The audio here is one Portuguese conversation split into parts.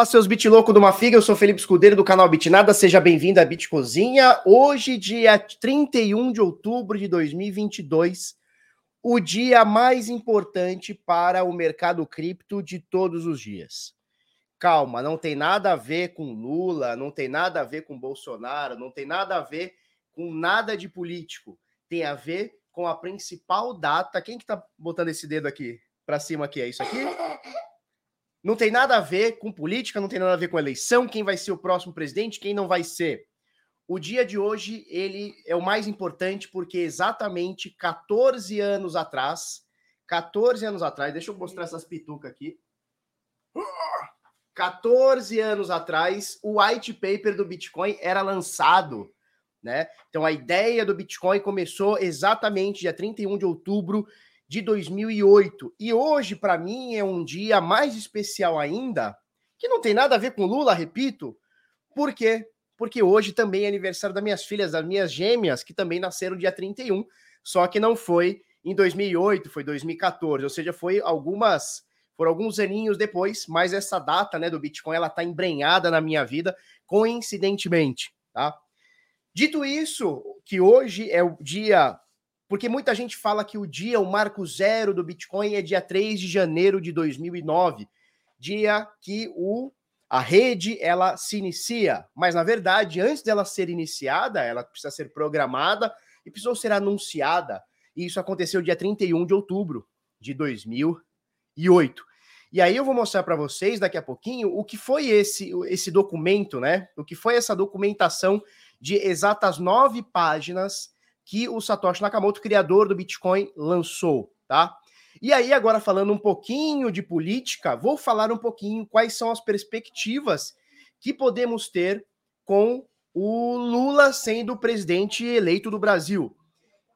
Fala, seus bit louco do Mafiga, eu sou Felipe Escudeiro do canal Bitnada, seja bem-vindo à Bit Cozinha. Hoje, dia 31 de outubro de 2022, o dia mais importante para o mercado cripto de todos os dias. Calma, não tem nada a ver com Lula, não tem nada a ver com Bolsonaro, não tem nada a ver com nada de político. Tem a ver com a principal data. Quem que tá botando esse dedo aqui para cima aqui? É isso aqui? Não tem nada a ver com política, não tem nada a ver com eleição, quem vai ser o próximo presidente, quem não vai ser. O dia de hoje, ele é o mais importante porque exatamente 14 anos atrás, 14 anos atrás, deixa eu mostrar essas pitucas aqui. 14 anos atrás, o white paper do Bitcoin era lançado, né? Então a ideia do Bitcoin começou exatamente dia 31 de outubro de 2008. E hoje, para mim, é um dia mais especial ainda, que não tem nada a ver com Lula, repito. Por quê? Porque hoje também é aniversário das minhas filhas, das minhas gêmeas, que também nasceram dia 31, só que não foi em 2008, foi 2014, ou seja, foi algumas foram alguns aninhos depois, mas essa data, né, do Bitcoin, ela tá embrenhada na minha vida coincidentemente, tá? Dito isso, que hoje é o dia porque muita gente fala que o dia, o marco zero do Bitcoin é dia 3 de janeiro de 2009, dia que o, a rede ela se inicia. Mas, na verdade, antes dela ser iniciada, ela precisa ser programada e precisou ser anunciada. E isso aconteceu dia 31 de outubro de 2008. E aí eu vou mostrar para vocês daqui a pouquinho o que foi esse, esse documento, né? O que foi essa documentação de exatas nove páginas que o Satoshi Nakamoto, criador do Bitcoin, lançou, tá? E aí, agora falando um pouquinho de política, vou falar um pouquinho quais são as perspectivas que podemos ter com o Lula sendo o presidente eleito do Brasil.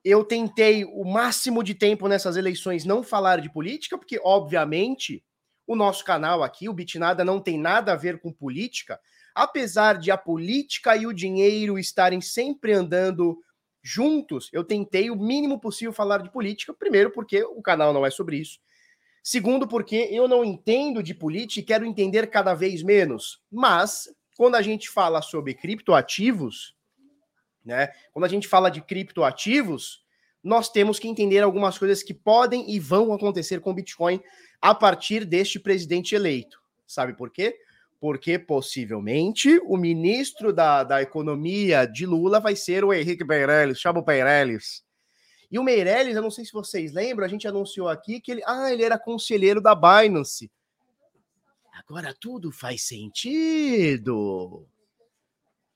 Eu tentei o máximo de tempo nessas eleições não falar de política, porque, obviamente, o nosso canal aqui, o Bitnada, não tem nada a ver com política, apesar de a política e o dinheiro estarem sempre andando juntos, eu tentei o mínimo possível falar de política. Primeiro, porque o canal não é sobre isso. Segundo, porque eu não entendo de política e quero entender cada vez menos. Mas, quando a gente fala sobre criptoativos, né? Quando a gente fala de criptoativos, nós temos que entender algumas coisas que podem e vão acontecer com o Bitcoin a partir deste presidente eleito. Sabe por quê? Porque possivelmente o ministro da, da Economia de Lula vai ser o Henrique Meirelles, chama o Meirelles. E o Meirelles, eu não sei se vocês lembram, a gente anunciou aqui que ele, ah, ele era conselheiro da Binance. Agora tudo faz sentido.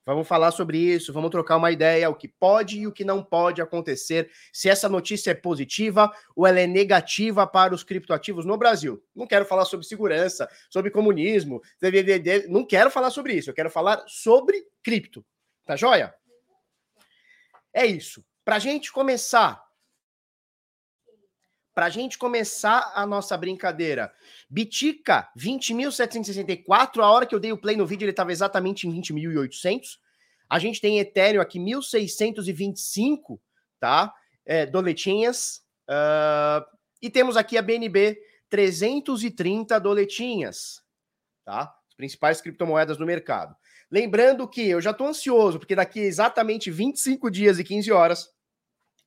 Vamos falar sobre isso, vamos trocar uma ideia, o que pode e o que não pode acontecer, se essa notícia é positiva ou ela é negativa para os criptoativos no Brasil. Não quero falar sobre segurança, sobre comunismo, não quero falar sobre isso, eu quero falar sobre cripto. Tá joia? É isso. Para a gente começar, para a gente começar a nossa brincadeira, Bitica, 20.764. A hora que eu dei o play no vídeo, ele estava exatamente em 20.800. A gente tem Ethereum aqui, 1.625, tá? É, doletinhas. Uh, e temos aqui a BNB, 330 doletinhas, tá? As principais criptomoedas no mercado. Lembrando que eu já estou ansioso, porque daqui exatamente 25 dias e 15 horas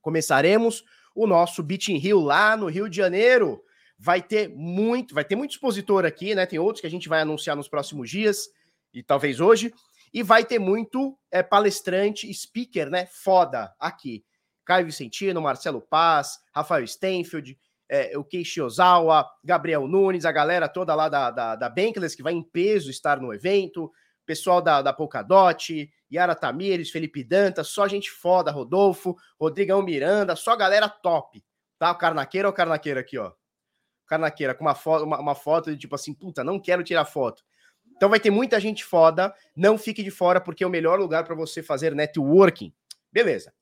começaremos o nosso Beat in Rio lá no Rio de Janeiro. Vai ter muito, vai ter muito expositor aqui, né? Tem outros que a gente vai anunciar nos próximos dias e talvez hoje. E vai ter muito é, palestrante, speaker, né? Foda aqui. Caio Vicentino, Marcelo Paz, Rafael Stenfield, é, o Keishi Ozawa, Gabriel Nunes, a galera toda lá da, da, da Bankless, que vai em peso estar no evento, pessoal da, da Polkadot, Yara Tamires, Felipe Dantas, só gente foda, Rodolfo, Rodrigão Miranda, só galera top, tá? O Carnaqueira ou o Carnaqueira aqui, ó. Carnaqueira, com uma foto, uma, uma foto de tipo assim, puta, não quero tirar foto. Então vai ter muita gente foda, não fique de fora, porque é o melhor lugar para você fazer networking. Beleza.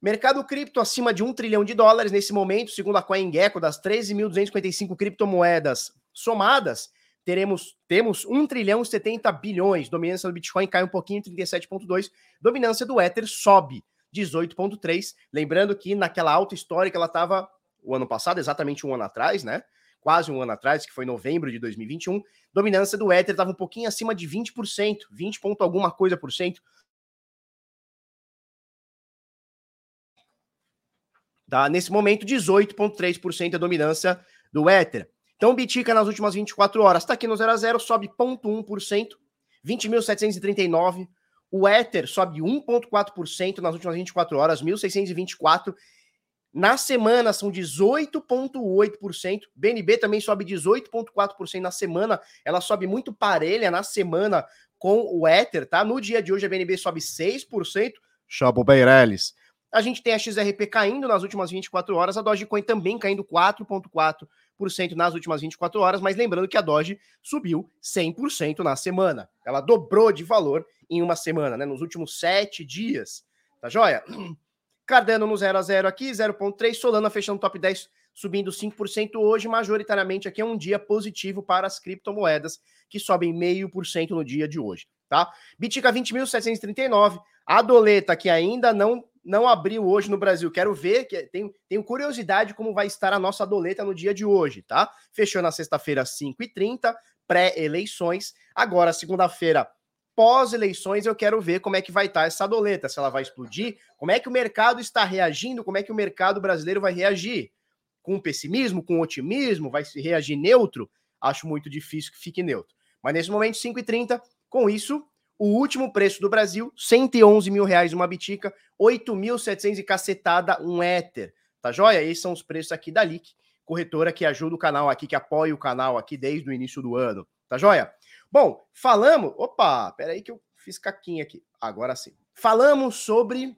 Mercado cripto acima de um trilhão de dólares nesse momento, segundo a CoinGecko, das 13.255 criptomoedas somadas, teremos temos 1 trilhão e 70 bilhões. Dominância do Bitcoin cai um pouquinho, 37,2. Dominância do Ether sobe, 18,3. Lembrando que naquela alta histórica ela estava o ano passado, exatamente um ano atrás, né? quase um ano atrás, que foi novembro de 2021, dominância do Ether estava um pouquinho acima de 20%, 20 ponto alguma coisa por cento. Tá? Nesse momento, 18,3% a dominância do Ether. Então, Bitica nas últimas 24 horas está aqui no 0 a 0, sobe 0,1%, 20.739. O Ether sobe 1,4% nas últimas 24 horas, 1.624. Na semana são 18,8%. BNB também sobe 18,4% na semana. Ela sobe muito parelha na semana com o Ether, tá? No dia de hoje a BNB sobe 6%. Chapo Beirelles. A gente tem a XRP caindo nas últimas 24 horas, a Dogecoin também caindo 4,4% nas últimas 24 horas, mas lembrando que a Doge subiu 100% na semana. Ela dobrou de valor em uma semana, né? Nos últimos sete dias. Tá joia? Cardano no 0 a 0 aqui, 0,3. Solana fechando top 10, subindo 5% hoje. Majoritariamente aqui é um dia positivo para as criptomoedas, que sobem 0,5% no dia de hoje, tá? Bitica 20.739. A doleta que ainda não não abriu hoje no Brasil. Quero ver, que tenho, tenho curiosidade como vai estar a nossa doleta no dia de hoje, tá? Fechou na sexta-feira, 5h30, pré-eleições. Agora, segunda-feira, pós-eleições, eu quero ver como é que vai estar essa doleta, se ela vai explodir, como é que o mercado está reagindo, como é que o mercado brasileiro vai reagir. Com pessimismo, com otimismo, vai se reagir neutro? Acho muito difícil que fique neutro. Mas nesse momento, 5h30, com isso, o último preço do Brasil, 111 mil reais uma bitica, 8.700 e cacetada um éter. Tá joia? Esses são os preços aqui da LIC, corretora que ajuda o canal aqui, que apoia o canal aqui desde o início do ano. Tá joia? Bom, falamos. Opa, peraí que eu fiz caquinha aqui. Agora sim. Falamos sobre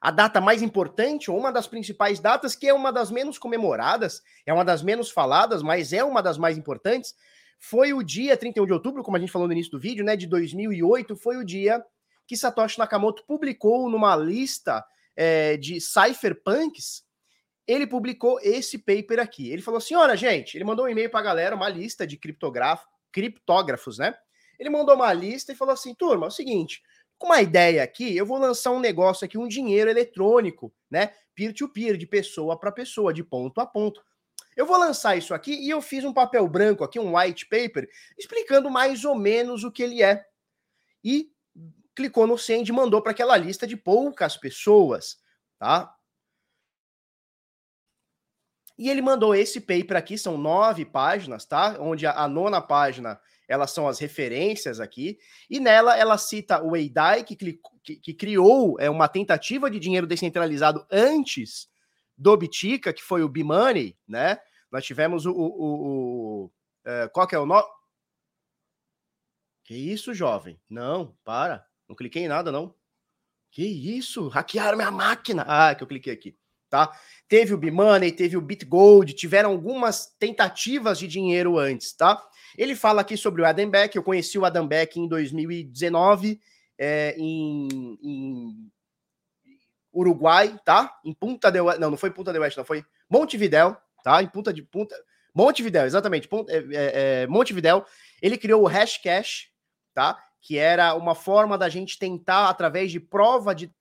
a data mais importante, ou uma das principais datas, que é uma das menos comemoradas, é uma das menos faladas, mas é uma das mais importantes, foi o dia 31 de outubro, como a gente falou no início do vídeo, né, de 2008, foi o dia que Satoshi Nakamoto publicou numa lista é, de cypherpunks, ele publicou esse paper aqui. Ele falou assim: olha, gente, ele mandou um e-mail para a galera, uma lista de criptógrafos, né? Ele mandou uma lista e falou assim: turma, é o seguinte, com uma ideia aqui, eu vou lançar um negócio aqui, um dinheiro eletrônico, né? Peer-to-peer, -peer, de pessoa para pessoa, de ponto a ponto. Eu vou lançar isso aqui e eu fiz um papel branco aqui, um white paper, explicando mais ou menos o que ele é. E clicou no send e mandou para aquela lista de poucas pessoas, tá? E ele mandou esse paper aqui, são nove páginas, tá? Onde a, a nona página elas são as referências aqui, e nela ela cita o Eidai, que, que, que criou é, uma tentativa de dinheiro descentralizado antes do Bitica, que foi o B-Money, né? Nós tivemos o. o, o, o é, qual que é o nome? Que isso, jovem? Não, para. Não cliquei em nada, não. Que isso? Hackearam minha máquina. Ah, que eu cliquei aqui. Tá? Teve o B-Money, teve o BitGold, tiveram algumas tentativas de dinheiro antes, tá? Ele fala aqui sobre o Adam Beck. Eu conheci o Adam Beck em 2019, é, em, em Uruguai, tá? Em Punta del Oeste. Não, não foi Punta del Oeste, não. Foi Montevidéu, tá? Em Punta de Punta. Montevidéu, exatamente. Ponta, é, é, é, Montevidéu. Ele criou o Hashcash, tá? Que era uma forma da gente tentar, através de prova de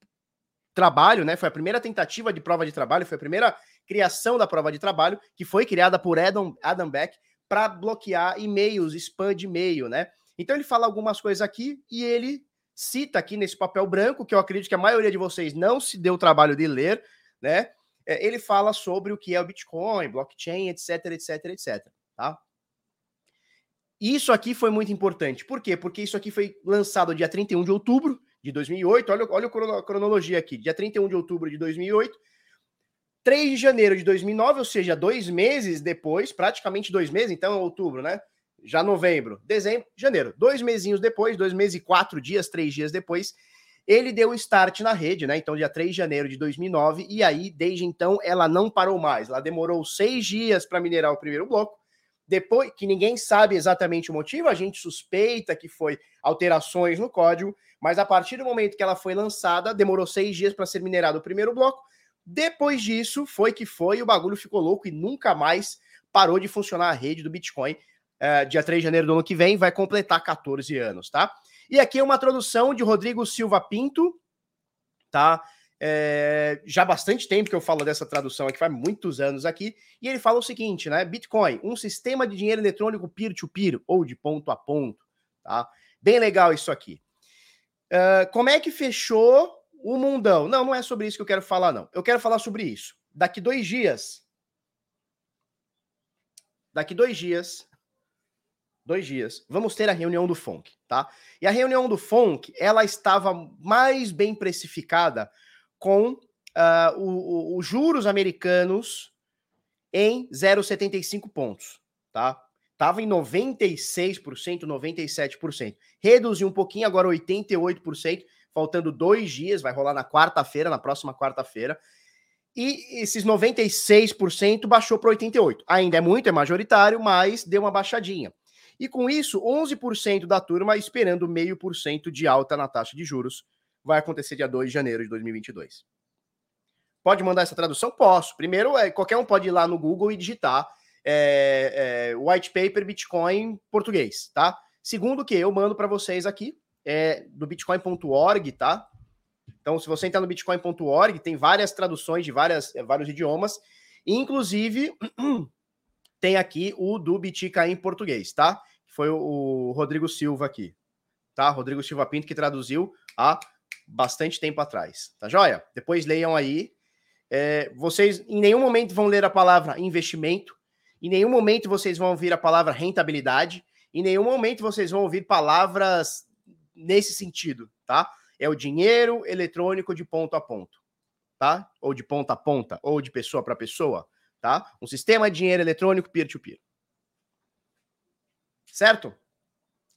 trabalho, né? Foi a primeira tentativa de prova de trabalho, foi a primeira criação da prova de trabalho, que foi criada por Adam, Adam Beck para bloquear e-mails, spam de e-mail, né? Então ele fala algumas coisas aqui e ele cita aqui nesse papel branco, que eu acredito que a maioria de vocês não se deu o trabalho de ler, né? É, ele fala sobre o que é o Bitcoin, blockchain, etc, etc, etc, tá? Isso aqui foi muito importante. Por quê? Porque isso aqui foi lançado dia 31 de outubro de 2008. Olha, olha a cronologia aqui. Dia 31 de outubro de 2008. 3 de janeiro de 2009, ou seja, dois meses depois, praticamente dois meses, então é outubro, né? já novembro, dezembro, janeiro, dois mesinhos depois, dois meses e quatro dias, três dias depois, ele deu start na rede, né? Então, dia 3 de janeiro de 2009, e aí, desde então, ela não parou mais. Ela demorou seis dias para minerar o primeiro bloco. Depois, que ninguém sabe exatamente o motivo, a gente suspeita que foi alterações no código, mas a partir do momento que ela foi lançada, demorou seis dias para ser minerado o primeiro bloco. Depois disso, foi que foi, o bagulho ficou louco e nunca mais parou de funcionar a rede do Bitcoin uh, dia 3 de janeiro do ano que vem, vai completar 14 anos, tá? E aqui é uma tradução de Rodrigo Silva Pinto, tá? é, já há bastante tempo que eu falo dessa tradução aqui, faz muitos anos aqui, e ele fala o seguinte, né? Bitcoin, um sistema de dinheiro eletrônico peer-to-peer, -peer, ou de ponto a ponto, tá? Bem legal isso aqui. Uh, como é que fechou o mundão? Não, não é sobre isso que eu quero falar, não. Eu quero falar sobre isso. Daqui dois dias. Daqui dois dias. Dois dias. Vamos ter a reunião do FONC, tá? E a reunião do FONC, ela estava mais bem precificada com uh, os juros americanos em 0,75 pontos, tá? Tava em 96%, 97%. Reduziu um pouquinho, agora 88%, faltando dois dias, vai rolar na quarta-feira, na próxima quarta-feira. E esses 96% baixou para 88%. Ainda é muito, é majoritário, mas deu uma baixadinha. E com isso, 11% da turma esperando meio por cento de alta na taxa de juros vai acontecer dia 2 de janeiro de 2022. Pode mandar essa tradução? Posso. Primeiro, é, qualquer um pode ir lá no Google e digitar é, é, white paper Bitcoin português, tá? Segundo que eu mando para vocês aqui, é do bitcoin.org, tá? Então, se você entrar no bitcoin.org, tem várias traduções de várias, é, vários idiomas, inclusive tem aqui o do Bitica em português, tá? Foi o, Rodrigo Silva aqui, tá? Rodrigo Silva Pinto que traduziu a bastante tempo atrás. Tá joia? Depois leiam aí. É, vocês em nenhum momento vão ler a palavra investimento, em nenhum momento vocês vão ouvir a palavra rentabilidade, em nenhum momento vocês vão ouvir palavras nesse sentido, tá? É o dinheiro eletrônico de ponto a ponto, tá? Ou de ponta a ponta, ou de pessoa para pessoa, tá? Um sistema de dinheiro eletrônico peer-to-peer. -peer. Certo?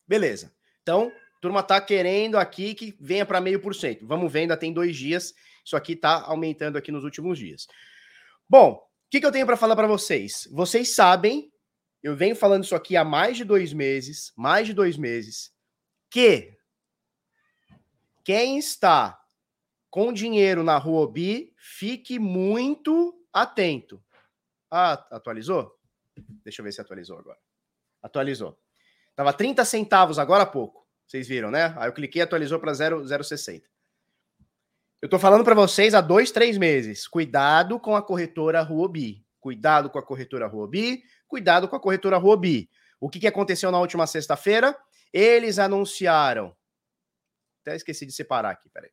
Beleza. Então, turma tá querendo aqui que venha para meio por cento. Vamos ver, ainda tem dois dias. Isso aqui tá aumentando aqui nos últimos dias. Bom, o que, que eu tenho para falar para vocês? Vocês sabem, eu venho falando isso aqui há mais de dois meses, mais de dois meses, que quem está com dinheiro na Huobi, fique muito atento. Ah, atualizou? Deixa eu ver se atualizou agora. Atualizou. Tava 30 centavos agora há pouco. Vocês viram, né? Aí eu cliquei atualizou para 0,60. Eu estou falando para vocês há dois, três meses. Cuidado com a corretora Huobi. Cuidado com a corretora Huobi. Cuidado com a corretora Huobi. O que, que aconteceu na última sexta-feira? Eles anunciaram. Até esqueci de separar aqui, peraí.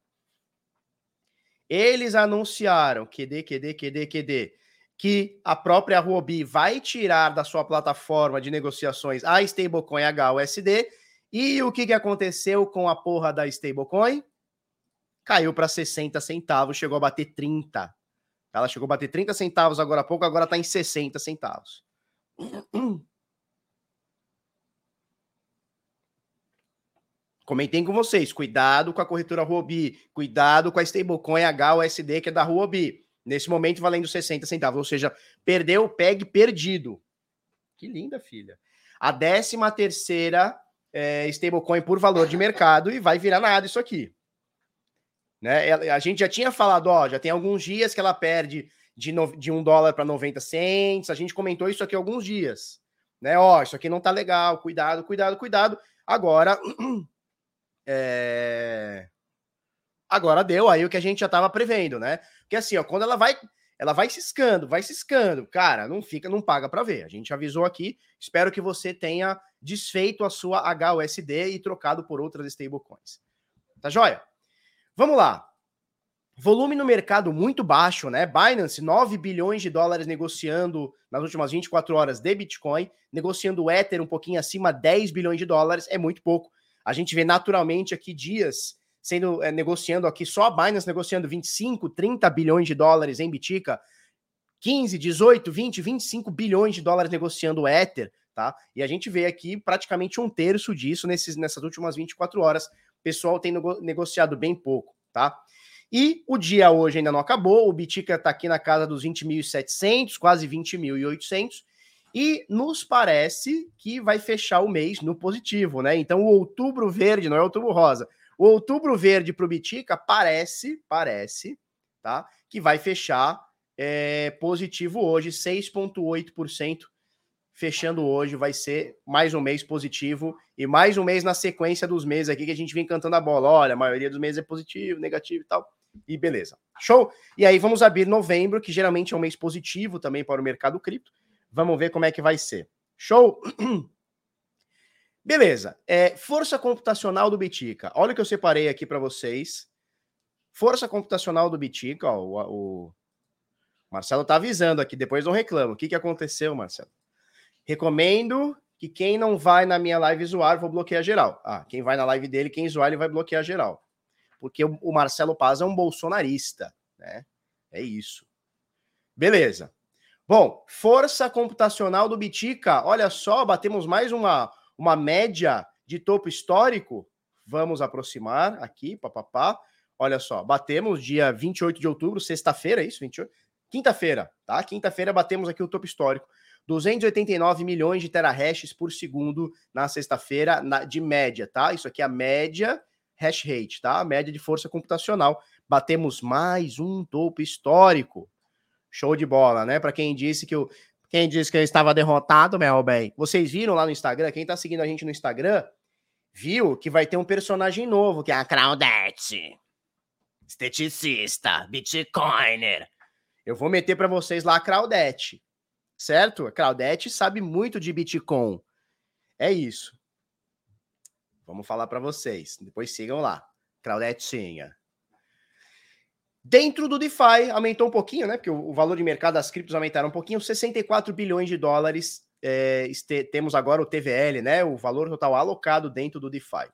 Eles anunciaram, QD, QD, QD, QD, que a própria Huobi vai tirar da sua plataforma de negociações a stablecoin HUSD e o que, que aconteceu com a porra da stablecoin? Caiu para 60 centavos, chegou a bater 30. Ela chegou a bater 30 centavos agora há pouco, agora está em 60 centavos. Comentei com vocês, cuidado com a corretora Huobi, cuidado com a stablecoin HUSD que é da Huobi. Nesse momento valendo 60 centavos, ou seja, perdeu o PEG perdido. Que linda, filha. A décima terceira é, stablecoin por valor de mercado e vai virar nada isso aqui. Né? A gente já tinha falado, ó, já tem alguns dias que ela perde de, no, de 1 dólar para 90 cents. A gente comentou isso aqui alguns dias. Né? Ó, isso aqui não tá legal, cuidado, cuidado, cuidado. Agora. É... Agora deu aí o que a gente já estava prevendo, né? Porque assim, ó, quando ela vai ela vai ciscando, vai ciscando. Cara, não fica, não paga para ver. A gente avisou aqui. Espero que você tenha desfeito a sua HUSD e trocado por outras stablecoins. Tá joia? Vamos lá. Volume no mercado muito baixo, né? Binance, 9 bilhões de dólares negociando nas últimas 24 horas de Bitcoin, negociando o Ether um pouquinho acima, 10 bilhões de dólares, é muito pouco. A gente vê naturalmente aqui dias sendo é, negociando aqui, só a Binance negociando 25, 30 bilhões de dólares em Bitica, 15, 18, 20, 25 bilhões de dólares negociando Ether, tá? E a gente vê aqui praticamente um terço disso nesses, nessas últimas 24 horas. O pessoal tem nego negociado bem pouco, tá? E o dia hoje ainda não acabou, o Bitica está aqui na casa dos 20.700, quase 20.800, e nos parece que vai fechar o mês no positivo, né? Então o outubro verde, não é outubro rosa, o outubro verde para o Bitica parece, parece, tá? Que vai fechar é, positivo hoje, 6,8%. Fechando hoje, vai ser mais um mês positivo e mais um mês na sequência dos meses aqui que a gente vem cantando a bola. Olha, a maioria dos meses é positivo, negativo e tal. e beleza. Show? E aí vamos abrir novembro, que geralmente é um mês positivo também para o mercado cripto. Vamos ver como é que vai ser. Show? Beleza. É, força computacional do Bitica. Olha o que eu separei aqui para vocês. Força computacional do Bitica. Ó, o, o, Marcelo tá avisando aqui, depois não reclamo. O que, que aconteceu, Marcelo? Recomendo que quem não vai na minha live zoar, vou bloquear geral. Ah, quem vai na live dele, quem zoar, ele vai bloquear geral. Porque o, o Marcelo Paz é um bolsonarista, né? É isso. Beleza. Bom, força computacional do Bitica. Olha só, batemos mais uma, uma média de topo histórico. Vamos aproximar aqui, papapá. Olha só, batemos dia 28 de outubro, sexta-feira, é isso? 28? Quinta-feira, tá? Quinta-feira batemos aqui o topo histórico. 289 milhões de terahashes por segundo na sexta-feira, de média, tá? Isso aqui é a média hash rate, tá? A média de força computacional. Batemos mais um topo histórico. Show de bola, né? Para quem disse que eu, quem disse que eu estava derrotado, meu bem. Vocês viram lá no Instagram, quem tá seguindo a gente no Instagram, viu que vai ter um personagem novo, que é a Claudette. Esteticista, Bitcoiner. Eu vou meter para vocês lá a Claudette certo? A Claudete sabe muito de Bitcoin. É isso. Vamos falar para vocês. Depois sigam lá. Claudetinha. Dentro do DeFi, aumentou um pouquinho, né? Porque o, valor de mercado das criptos aumentaram um pouquinho, 64 bilhões de dólares. É, este, temos agora o TVL, né? O valor total alocado dentro do DeFi.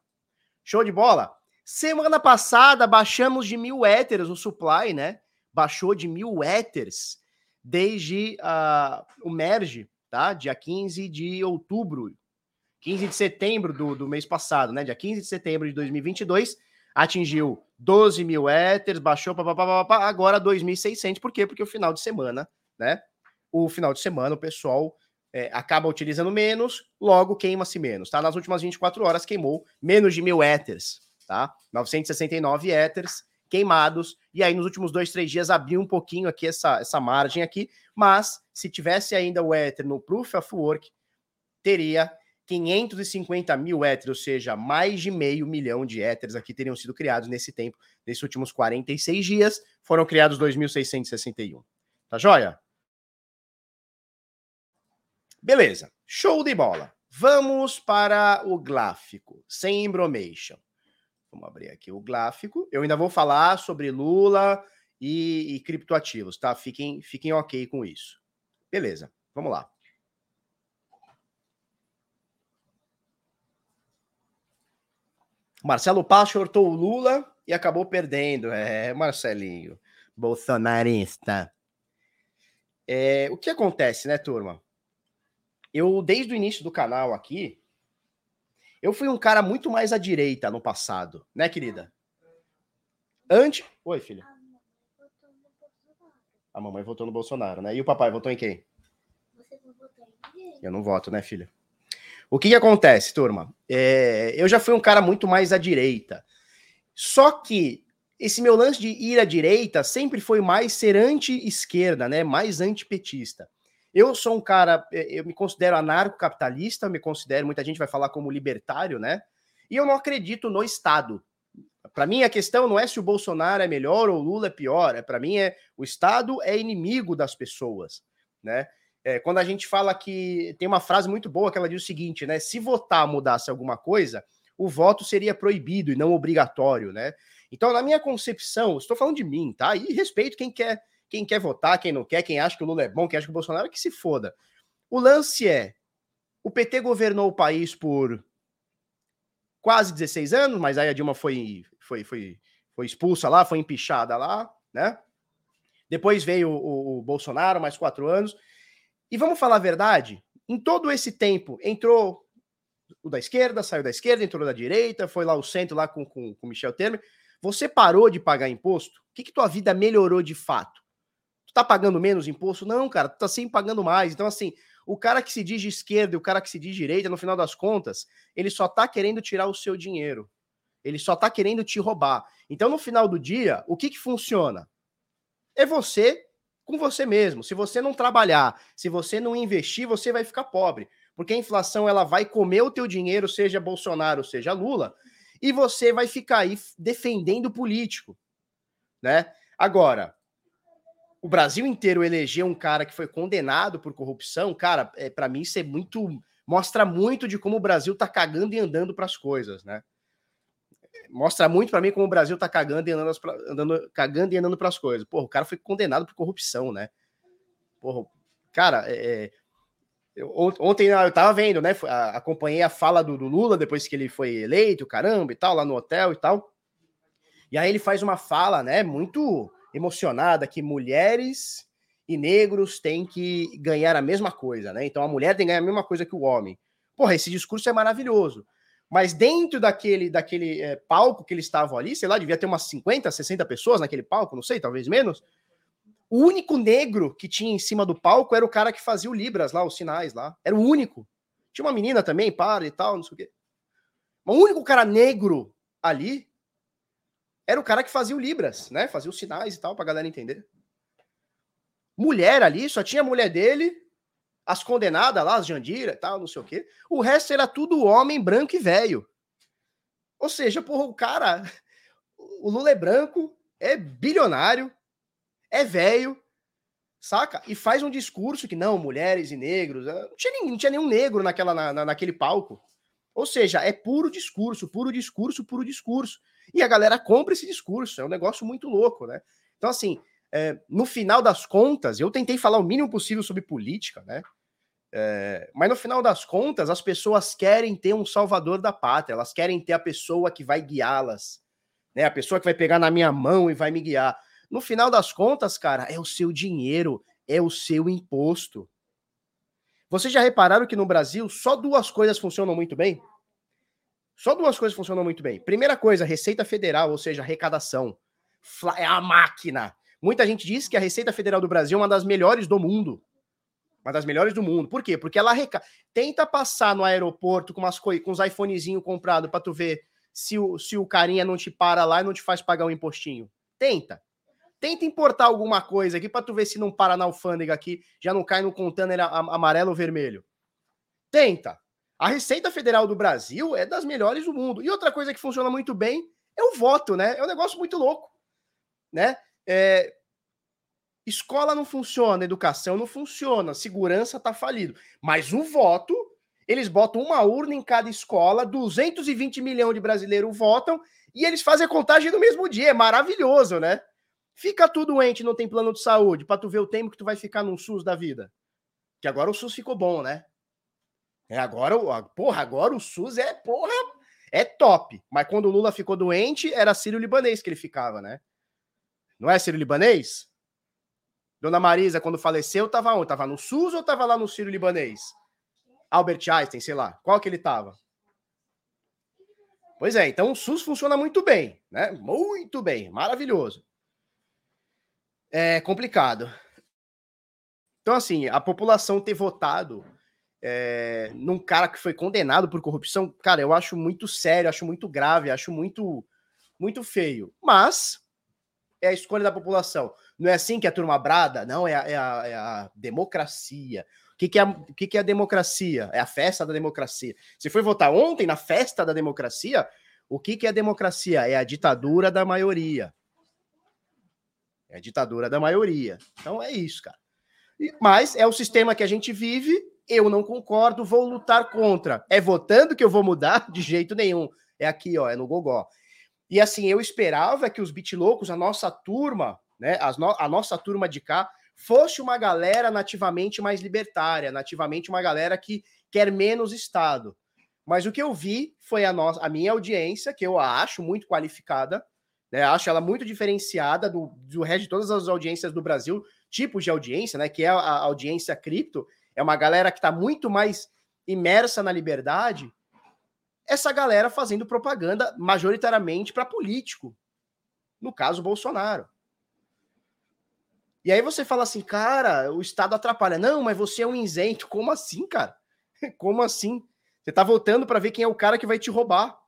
Show de bola? Semana passada baixamos de mil Ethers o supply, né? Baixou de mil Ethers desde uh, o merge, tá? Dia 15 de outubro, 15 de setembro do, do mês passado, né? Dia 15 de setembro de 2022, atingiu 12 mil Ethers, baixou, papapá, agora 2.600. Por quê? Porque o final de semana, né? O final de semana o pessoal é, acaba utilizando menos, logo queima-se menos, tá? Nas últimas 24 horas queimou menos de mil Ethers, tá? 969 Ethers queimados, e aí nos últimos dois, três dias abriu um pouquinho aqui essa, essa margem aqui, mas se tivesse ainda o Ether no Proof of Work, teria 550 mil Ethers, ou seja, mais de meio milhão de Ethers aqui teriam sido criados nesse tempo, nesses últimos 46 dias, foram criados 2.661. Tá joia? Beleza, show de bola. Vamos para o gráfico, sem embromation. Vamos abrir aqui o gráfico. Eu ainda vou falar sobre Lula e, e criptoativos, tá? Fiquem, fiquem ok com isso. Beleza, vamos lá. Marcelo Paz shortou o Lula e acabou perdendo. É, Marcelinho, bolsonarista. É, o que acontece, né, turma? Eu, desde o início do canal aqui, eu fui um cara muito mais à direita no passado, né, querida? Antes. Oi, filha. A mamãe votou no Bolsonaro, né? E o papai votou em quem? Você não votou em ninguém. Eu não voto, né, filha? O que, que acontece, turma? É, eu já fui um cara muito mais à direita. Só que esse meu lance de ir à direita sempre foi mais ser anti-esquerda, né? Mais antipetista. Eu sou um cara, é, eu me considero anarcocapitalista, me considero, muita gente vai falar como libertário, né? E eu não acredito no Estado. Para mim, a questão não é se o Bolsonaro é melhor ou o Lula é pior. É, Para mim, é o Estado é inimigo das pessoas, né? É, quando a gente fala que tem uma frase muito boa que ela diz o seguinte, né? Se votar mudasse alguma coisa, o voto seria proibido e não obrigatório, né? Então, na minha concepção, estou falando de mim, tá? E respeito quem quer quem quer votar, quem não quer, quem acha que o Lula é bom, quem acha que o Bolsonaro, que se foda. O lance é: o PT governou o país por quase 16 anos, mas aí a Dilma foi, foi, foi, foi expulsa lá, foi empichada lá, né? Depois veio o, o, Bolsonaro, mais quatro anos. E vamos falar a verdade: em todo esse tempo, entrou o da esquerda, saiu da esquerda, entrou da direita, foi lá o centro lá com, com, com Michel Temer. Você parou de pagar imposto? O que, que tua vida melhorou de fato? tá pagando menos imposto? Não, cara, tu tá sempre pagando mais. Então, assim, o cara que se diz de esquerda e o cara que se diz direita, no final das contas, ele só tá querendo tirar o seu dinheiro. Ele só tá querendo te roubar. Então, no final do dia, o que que funciona? É você com você mesmo. Se você não trabalhar, se você não investir, você vai ficar pobre. Porque a inflação ela vai comer o teu dinheiro, seja Bolsonaro, seja Lula, e você vai ficar aí defendendo o político. né? Agora, o Brasil inteiro eleger um cara que foi condenado por corrupção, cara, é, para mim isso é muito mostra muito de como o Brasil tá cagando e andando para as coisas, né? Mostra muito para mim como o Brasil tá cagando e andando, andando cagando e andando para as coisas. Porra, o cara foi condenado por corrupção, né? Porra, cara, é, é eu, ontem eu tava vendo, né? Acompanhei a fala do, do, Lula depois que ele foi eleito, caramba, e tal, lá no hotel e tal. E aí ele faz uma fala, né? Muito emocionada que mulheres e negros têm que ganhar a mesma coisa, né? Então a mulher tem que ganhar a mesma coisa que o homem. Porra, esse discurso é maravilhoso. Mas dentro daquele, daquele é, palco que eles estavam ali, sei lá, devia ter umas 50, 60 pessoas naquele palco, não sei, talvez menos. O único negro que tinha em cima do palco era o cara que fazia o Libras lá, os sinais lá. Era o único. Tinha uma menina também, para e tal, não sei o quê. Mas o único cara negro ali era o cara que fazia o Libras, né? Fazia os sinais e tal, pra galera entender. Mulher ali, só tinha a mulher dele, as condenadas lá, as Jandira tal, não sei o quê. O resto era tudo homem branco e velho. Ou seja, porra, o cara. O Lula é branco, é bilionário, é velho, saca? E faz um discurso que não, mulheres e negros. Eh, não tinha, não tinha nenhum negro naquela, na, naquele palco. Ou seja, é puro discurso, puro discurso, puro discurso. E a galera compra esse discurso. É um negócio muito louco, né? Então, assim, é, no final das contas, eu tentei falar o mínimo possível sobre política, né? É, mas no final das contas, as pessoas querem ter um salvador da pátria, elas querem ter a pessoa que vai guiá-las, né? A pessoa que vai pegar na minha mão e vai me guiar. No final das contas, cara, é o seu dinheiro, é o seu imposto. Vocês já repararam que no Brasil só duas coisas funcionam muito bem? Só duas coisas funcionam muito bem. Primeira coisa, Receita Federal, ou seja, arrecadação. É a máquina. Muita gente diz que a Receita Federal do Brasil é uma das melhores do mundo. Uma das melhores do mundo. Por quê? Porque ela arreca... tenta passar no aeroporto com, umas co... com uns iPhonezinhos comprados para tu ver se o, se o carinha não te para lá e não te faz pagar um impostinho. Tenta. Tenta importar alguma coisa aqui para tu ver se não para na alfândega aqui, já não cai no container amarelo ou vermelho. Tenta. A Receita Federal do Brasil é das melhores do mundo. E outra coisa que funciona muito bem é o voto, né? É um negócio muito louco, né? É... Escola não funciona, educação não funciona, segurança tá falido. Mas o voto, eles botam uma urna em cada escola, 220 milhões de brasileiros votam e eles fazem a contagem no mesmo dia. É maravilhoso, né? Fica tu doente, não tem plano de saúde, para tu ver o tempo que tu vai ficar num SUS da vida. Que agora o SUS ficou bom, né? É, agora, porra, agora o SUS é, porra, é top. Mas quando o Lula ficou doente, era sírio-libanês que ele ficava, né? Não é sírio-libanês? Dona Marisa, quando faleceu, tava onde? Tava no SUS ou tava lá no sírio-libanês? Albert Einstein, sei lá. Qual que ele tava? Pois é, então o SUS funciona muito bem, né? Muito bem, maravilhoso. É complicado. Então, assim, a população ter votado é, num cara que foi condenado por corrupção, cara, eu acho muito sério, acho muito grave, acho muito, muito feio. Mas é a escolha da população. Não é assim que a turma brada? Não, é a, é a, é a democracia. O que, que, é a, que, que é a democracia? É a festa da democracia. Você foi votar ontem na festa da democracia? O que, que é a democracia? É a ditadura da maioria. É a ditadura da maioria. Então é isso, cara. Mas é o sistema que a gente vive eu não concordo, vou lutar contra. É votando que eu vou mudar? De jeito nenhum. É aqui, ó, é no Gogó. E assim, eu esperava que os bitlocos, a nossa turma, né, no a nossa turma de cá, fosse uma galera nativamente mais libertária, nativamente uma galera que quer menos Estado. Mas o que eu vi foi a, nossa, a minha audiência, que eu acho muito qualificada, né, acho ela muito diferenciada do, do resto de todas as audiências do Brasil, tipos de audiência, né, que é a, a audiência cripto, é uma galera que está muito mais imersa na liberdade, essa galera fazendo propaganda majoritariamente para político. No caso, Bolsonaro. E aí você fala assim, cara, o Estado atrapalha. Não, mas você é um isento. Como assim, cara? Como assim? Você tá voltando para ver quem é o cara que vai te roubar.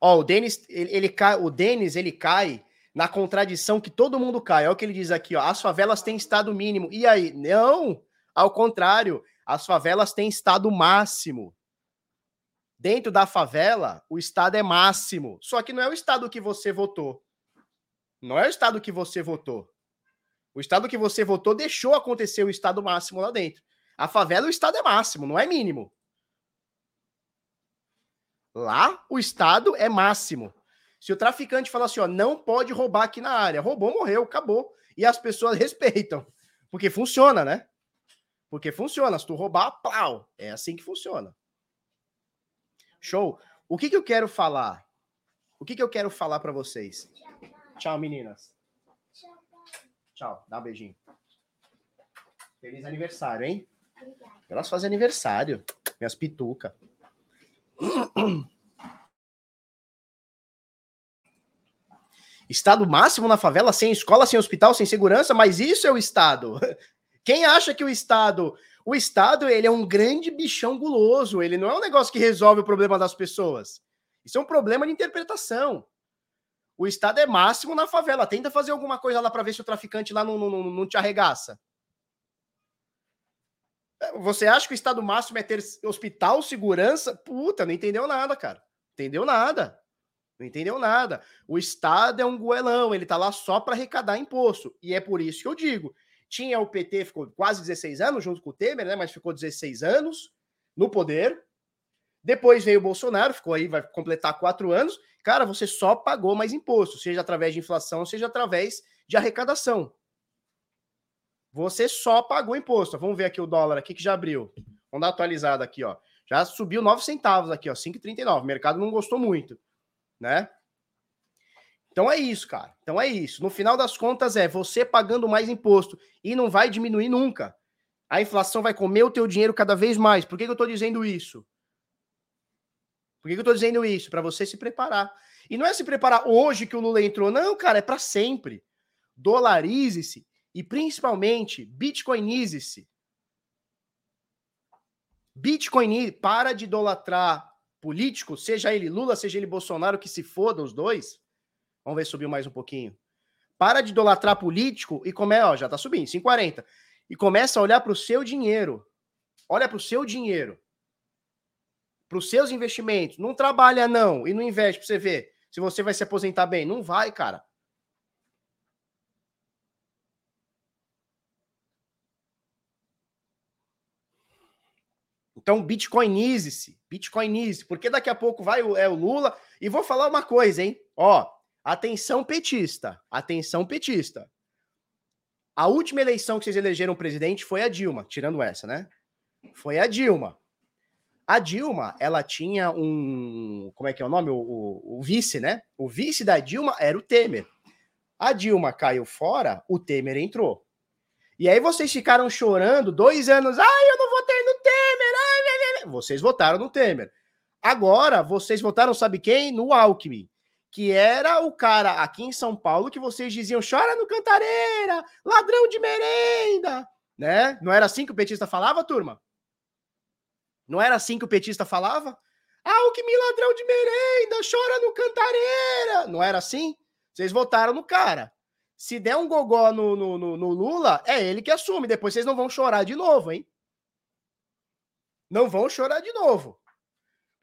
Ó, o Denis, ele, ele cai, o Denis, ele cai na contradição que todo mundo cai. Olha o que ele diz aqui, ó. As favelas têm estado mínimo. E aí? Não, ao contrário, as favelas têm estado máximo. Dentro da favela, o Estado é máximo. Só que não é o Estado que você votou. Não é o Estado que você votou. O Estado que você votou deixou acontecer o Estado máximo lá dentro. A favela, o Estado é máximo, não é mínimo. Lá, o Estado é máximo. Se o traficante fala assim, ó, não pode roubar aqui na área, roubou, morreu, acabou. E as pessoas respeitam. Porque funciona, né? Porque funciona. Se tu roubar, plau. É assim que funciona. Show. O que, que eu quero falar? O que, que eu quero falar para vocês? Tchau, meninas. Tchau. Dá um beijinho. Feliz aniversário, hein? Elas fazem aniversário. Minhas pituca. Estado máximo na favela, sem escola, sem hospital, sem segurança, mas isso é o Estado. Quem acha que o Estado o Estado, ele é um grande bichão guloso, ele não é um negócio que resolve o problema das pessoas. Isso é um problema de interpretação. O Estado é máximo na favela. Tenta fazer alguma coisa lá para ver se o traficante lá não, não, não te arregaça. Você acha que o Estado máximo é ter hospital, segurança? Puta, não entendeu nada, cara. Entendeu nada. Não entendeu nada. O Estado é um goelão, ele tá lá só para arrecadar imposto. E é por isso que eu digo: tinha o PT, ficou quase 16 anos junto com o Temer, né? Mas ficou 16 anos no poder. Depois veio o Bolsonaro, ficou aí, vai completar quatro anos. Cara, você só pagou mais imposto, seja através de inflação, seja através de arrecadação. Você só pagou imposto. Vamos ver aqui o dólar aqui que já abriu. Vamos dar atualizada aqui, ó. Já subiu 9 centavos aqui, ó, 5,39. O mercado não gostou muito, né? Então é isso, cara. Então é isso. No final das contas é você pagando mais imposto e não vai diminuir nunca. A inflação vai comer o teu dinheiro cada vez mais. Por que, que eu estou dizendo isso? Por que, que eu estou dizendo isso? Para você se preparar. E não é se preparar hoje que o Lula entrou, não, cara, é para sempre. Dolarize-se e principalmente bitcoinize-se. Bitcoin, para de idolatrar político, seja ele Lula, seja ele Bolsonaro, que se foda os dois. Vamos ver se subiu mais um pouquinho. Para de idolatrar político e come, ó, já tá subindo, 5,40. E começa a olhar para o seu dinheiro. Olha para o seu dinheiro. Para os seus investimentos. Não trabalha, não, e não investe para você ver se você vai se aposentar bem. Não vai, cara. Então, bitcoinize-se, bitcoinize, porque daqui a pouco vai o, é o Lula. E vou falar uma coisa, hein? Ó, Atenção petista, atenção petista. A última eleição que vocês elegeram presidente foi a Dilma, tirando essa, né? Foi a Dilma. A Dilma, ela tinha um. Como é que é o nome? O, o, o, vice, né? O vice da Dilma era o Temer. A Dilma caiu fora, o Temer entrou. E aí vocês ficaram chorando dois anos. Ai, eu não votei no Temer. Ai, vocês votaram no Temer. Agora, vocês votaram, sabe quem? No Alckmin que era o cara aqui em São Paulo que vocês diziam chora no Cantareira, ladrão de merenda, né? Não era assim que o petista falava, turma? Não era assim que o petista falava? Ah, o que me ladrão de merenda, chora no Cantareira. Não era assim? Vocês votaram no cara. Se der um gogó no, no, no, no Lula, é ele que assume. Depois vocês não vão chorar de novo, hein? Não vão chorar de novo.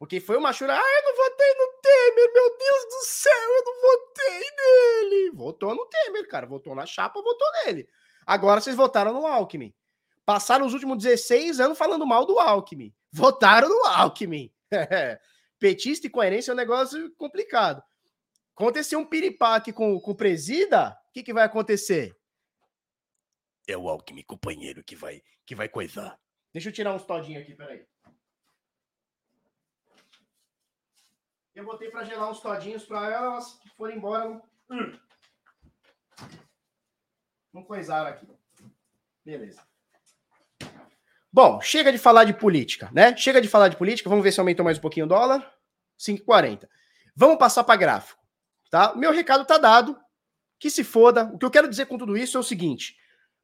Porque foi uma chura. Ah, eu não votei no Temer, meu Deus do céu, eu não votei nele. Votou no Temer, cara. Votou na chapa, votou nele. Agora vocês votaram no Alckmin. Passaram os últimos 16 anos falando mal do Alckmin. Votaram no Alckmin. Petista e coerência é um negócio complicado. Acontecer um piripaque com, com o presida, o que, que vai acontecer? É o Alckmin, companheiro, que vai, que vai coisar. Deixa eu tirar uns todinhos aqui, peraí. Eu botei para gelar uns todinhos para elas que forem embora. Não, hum. coisaram aqui. Beleza. Bom, chega de falar de política, né? Chega de falar de política. Vamos ver se aumentou mais um pouquinho o dólar. 5,40. Vamos passar para gráfico, tá? Meu recado tá dado. Que se foda. O que eu quero dizer com tudo isso é o seguinte: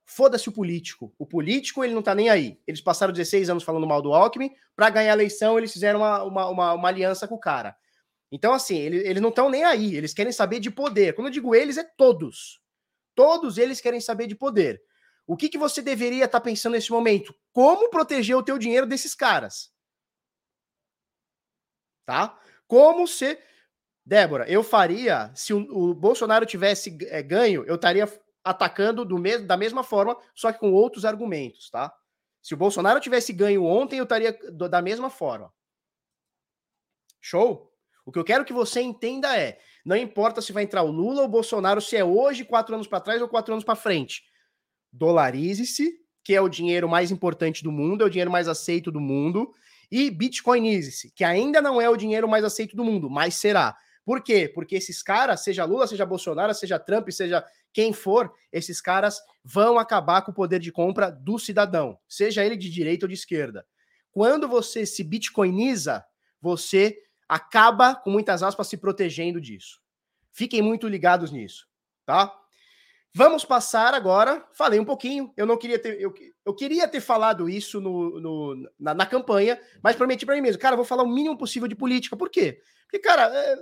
foda-se o político. O político, ele não tá nem aí. Eles passaram 16 anos falando mal do Alckmin. Para ganhar a eleição, eles fizeram uma, uma, uma, uma aliança com o cara. Então, assim, eles, não estão nem aí, eles querem saber de poder. Quando eu digo eles, é todos. Todos eles querem saber de poder. O que, que você deveria estar tá pensando nesse momento? Como proteger o teu dinheiro desses caras? tá? Como se Débora, eu faria se o, o Bolsonaro tivesse é, ganho, eu estaria atacando do da mesma forma, só que com outros argumentos, tá? Se o Bolsonaro tivesse ganho ontem, eu estaria da mesma forma. Show? O que eu quero que você entenda é: não importa se vai entrar o Lula ou o Bolsonaro, se é hoje, quatro anos para trás ou quatro anos para frente. Dolarize-se, que é o dinheiro mais importante do mundo, é o dinheiro mais aceito do mundo, e bitcoinize-se, que ainda não é o dinheiro mais aceito do mundo, mas será. Por quê? Porque esses caras, seja Lula, seja Bolsonaro, seja Trump, seja quem for, esses caras vão acabar com o poder de compra do cidadão, seja ele de direita ou de esquerda. Quando você se bitcoiniza, você acaba, com muitas aspas, se protegendo disso. Fiquem muito ligados nisso, tá? Vamos passar agora. Falei um pouquinho. Eu não queria ter. Eu, eu queria ter falado isso no, no na, na, campanha, mas prometi para mim mesmo. Cara, vou falar o mínimo possível de política. Por quê? Porque, cara, é,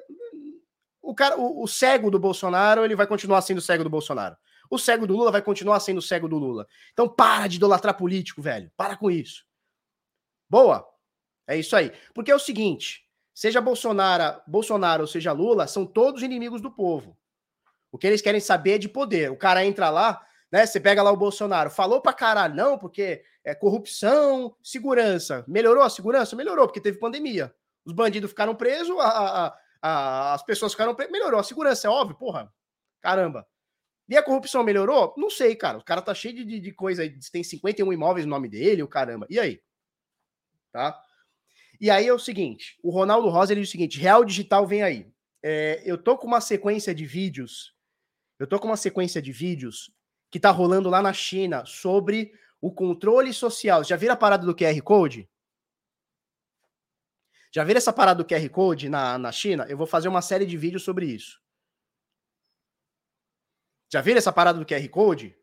o, cara o, o, cego do Bolsonaro ele vai continuar sendo cego do Bolsonaro. O cego do Lula vai continuar sendo cego do Lula. Então para de idolatrar político, velho. Para com isso. Boa. É isso aí. Porque é o seguinte: seja Bolsonaro, Bolsonaro ou seja Lula, são todos inimigos do povo. O que eles querem saber é de poder. O cara entra lá, né? Você pega lá o Bolsonaro, falou pra caralho, não, porque é corrupção, segurança. Melhorou a segurança? Melhorou, porque teve pandemia. Os bandidos ficaram presos, a, a, a, as pessoas ficaram presas. Melhorou a segurança, é óbvio, porra. Caramba. E a corrupção melhorou? Não sei, cara. O cara tá cheio de, de coisa aí. Tem 51 imóveis no nome dele, o caramba. E aí? Tá? E aí é o seguinte: o Ronaldo Rosa ele diz o seguinte: Real Digital vem aí. É, eu tô com uma sequência de vídeos. Eu tô com uma sequência de vídeos que tá rolando lá na China sobre o controle social. Já viram a parada do QR Code? Já viram essa parada do QR Code na, na China? Eu vou fazer uma série de vídeos sobre isso. Já viram essa parada do QR Code?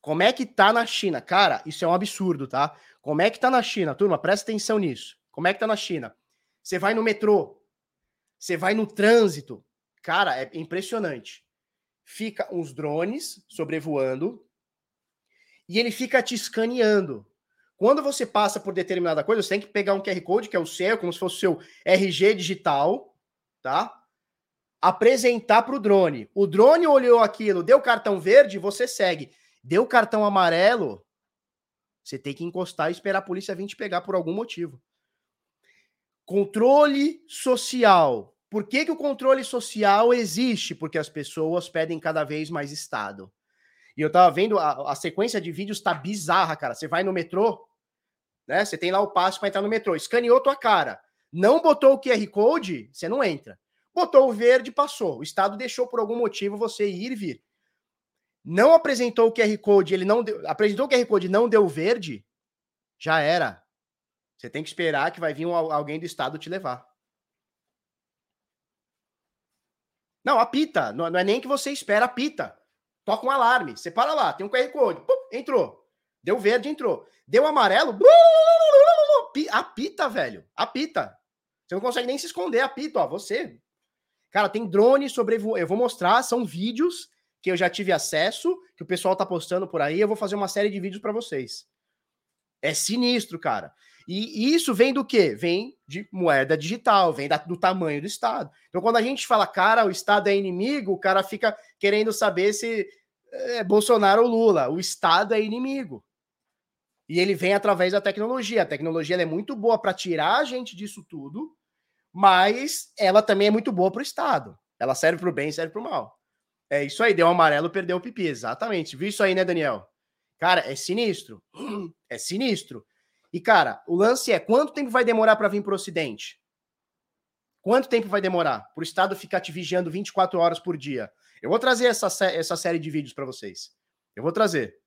Como é que tá na China? Cara, isso é um absurdo, tá? Como é que tá na China? Turma, presta atenção nisso. Como é que tá na China? Você vai no metrô, você vai no trânsito. Cara, é impressionante. Fica uns drones sobrevoando e ele fica te escaneando. Quando você passa por determinada coisa, você tem que pegar um QR Code, que é o seu, como se fosse o seu RG digital, tá? Apresentar para o drone. O drone olhou aquilo, deu cartão verde, você segue. Deu cartão amarelo, você tem que encostar e esperar a polícia vir te pegar por algum motivo. Controle social. Por que, que o controle social existe? Porque as pessoas pedem cada vez mais Estado. E eu tava vendo, a, a sequência de vídeos tá bizarra, cara. Você vai no metrô, né? Você tem lá o passo para entrar no metrô. Escaneou tua cara. Não botou o QR Code, você não entra. Botou o verde, passou. O Estado deixou por algum motivo você ir e vir. Não apresentou o QR Code, ele não deu, apresentou o QR Code, não deu verde, já era. Você tem que esperar que vai vir um, alguém do estado te levar. Não, apita. Não, não é nem que você espera, apita. Toca um alarme. Você para lá, tem um QR Code. Pum, entrou. Deu verde, entrou. Deu amarelo. Apita, velho. Apita. Você não consegue nem se esconder. Apita, ó. Você. Cara, tem drone sobrevoando. Eu vou mostrar, são vídeos que eu já tive acesso, que o pessoal tá postando por aí. Eu vou fazer uma série de vídeos para vocês. É sinistro, cara. E isso vem do quê? Vem de moeda digital, vem da, do tamanho do Estado. Então, quando a gente fala, cara, o Estado é inimigo, o cara fica querendo saber se é Bolsonaro ou Lula. O Estado é inimigo. E ele vem através da tecnologia. A tecnologia é muito boa para tirar a gente disso tudo, mas ela também é muito boa para o Estado. Ela serve para o bem, serve para o mal. É isso aí, deu um amarelo, perdeu o pipi. Exatamente. Viu isso aí, né, Daniel? Cara, é sinistro. É sinistro. E, cara, o lance é quanto tempo vai demorar para vir para o Ocidente? Quanto tempo vai demorar para o Estado ficar te vigiando 24 horas por dia? Eu vou trazer essa, essa série de vídeos para vocês. Eu vou trazer.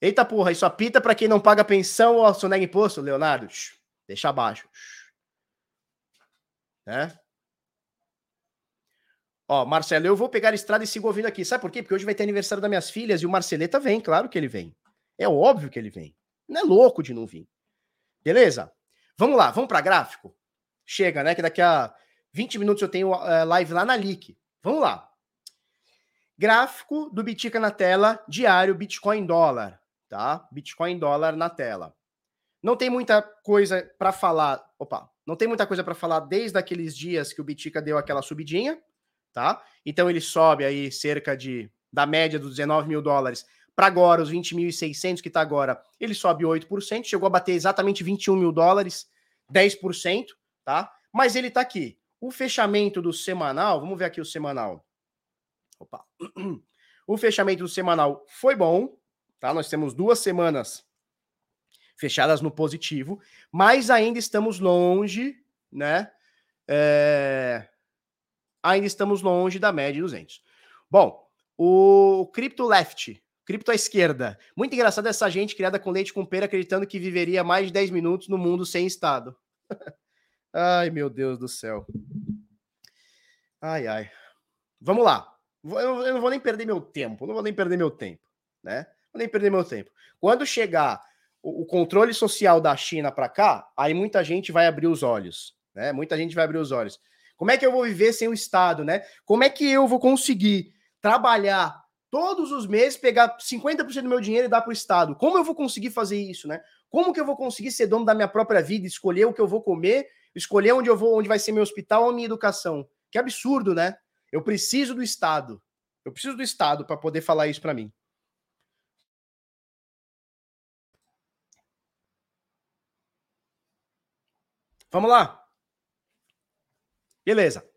Eita porra, isso apita para quem não paga pensão ou sonega imposto, Leonardo? deixa abaixo. Né? Ó, Marcelo, eu vou pegar a estrada e sigo ouvindo aqui. Sabe por quê? Porque hoje vai ter aniversário das minhas filhas e o Marceleta vem, claro que ele vem. É óbvio que ele vem. Não é louco de não vir. Beleza? Vamos lá, vamos para gráfico? Chega, né? Que daqui a 20 minutos eu tenho uh, live lá na Leak. Vamos lá. Gráfico do Bitica na tela, diário Bitcoin dólar, tá? Bitcoin dólar na tela. Não tem muita coisa para falar. Opa, Não tem muita coisa para falar desde aqueles dias que o Bitica deu aquela subidinha, tá? Então ele sobe aí cerca de da média dos 19 mil dólares para agora, os 20.600 que está agora, ele sobe 8%, chegou a bater exatamente 21 mil dólares, 10%, tá? Mas ele está aqui. O fechamento do semanal, vamos ver aqui o semanal. Opa. O fechamento do semanal foi bom, tá? Nós temos duas semanas fechadas no positivo, mas ainda estamos longe, né? É... Ainda estamos longe da média de 200. Bom, o Crypto Left, Cripto à esquerda. Muito engraçado essa gente criada com leite com pera acreditando que viveria mais de 10 minutos no mundo sem Estado. ai, meu Deus do céu. Ai, ai. Vamos lá. Eu não vou nem perder meu tempo. Não vou nem perder meu tempo, né? Vou nem perder meu tempo. Quando chegar o, controle social da China para cá, aí muita gente vai abrir os olhos, né? Muita gente vai abrir os olhos. Como é que eu vou viver sem o Estado, né? Como é que eu vou conseguir trabalhar todos os meses, pegar 50% do meu dinheiro e dar para o Estado? Como eu vou conseguir fazer isso, né? Como que eu vou conseguir ser dono da minha própria vida, escolher o que eu vou comer, escolher onde eu vou, onde vai ser meu hospital ou minha educação? Que absurdo, né? Eu preciso do Estado. Eu preciso do Estado para poder falar isso para mim. Vamos lá. Beleza.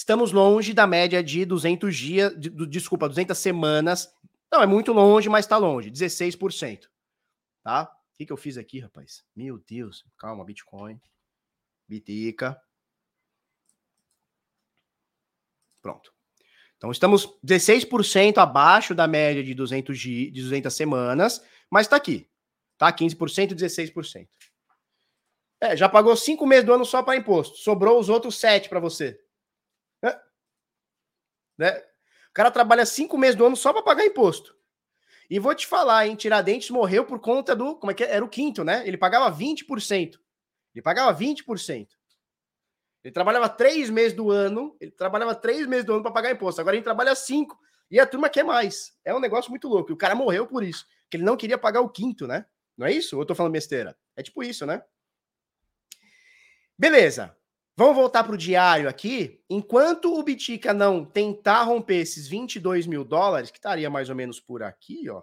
Estamos longe da média de 200 dias, de, desculpa, 200 semanas. Não, é muito longe, mas está longe, 16%. Tá? O que, que eu fiz aqui, rapaz? Meu Deus. Calma, Bitcoin. Bitica. Pronto. Então estamos 16% abaixo da média de 200, de 200 semanas, mas está aqui. Tá? 15% e 16%. É, já pagou cinco meses do ano só para imposto. Sobrou os outros sete para você. Né? O cara trabalha cinco meses do ano só para pagar imposto. E vou te falar, hein? Tiradentes morreu por conta do. Como é que é? Era o quinto, né? Ele pagava 20%. Ele pagava 20%. Ele trabalhava três meses do ano. Ele trabalhava três meses do ano para pagar imposto. Agora ele trabalha cinco. E a turma quer mais. É um negócio muito louco. E o cara morreu por isso. Que ele não queria pagar o quinto, né? Não é isso? Ou eu tô falando besteira? É tipo isso, né? Beleza. Vamos voltar para o diário aqui. Enquanto o Bitica não tentar romper esses 22 mil dólares, que estaria mais ou menos por aqui, ó.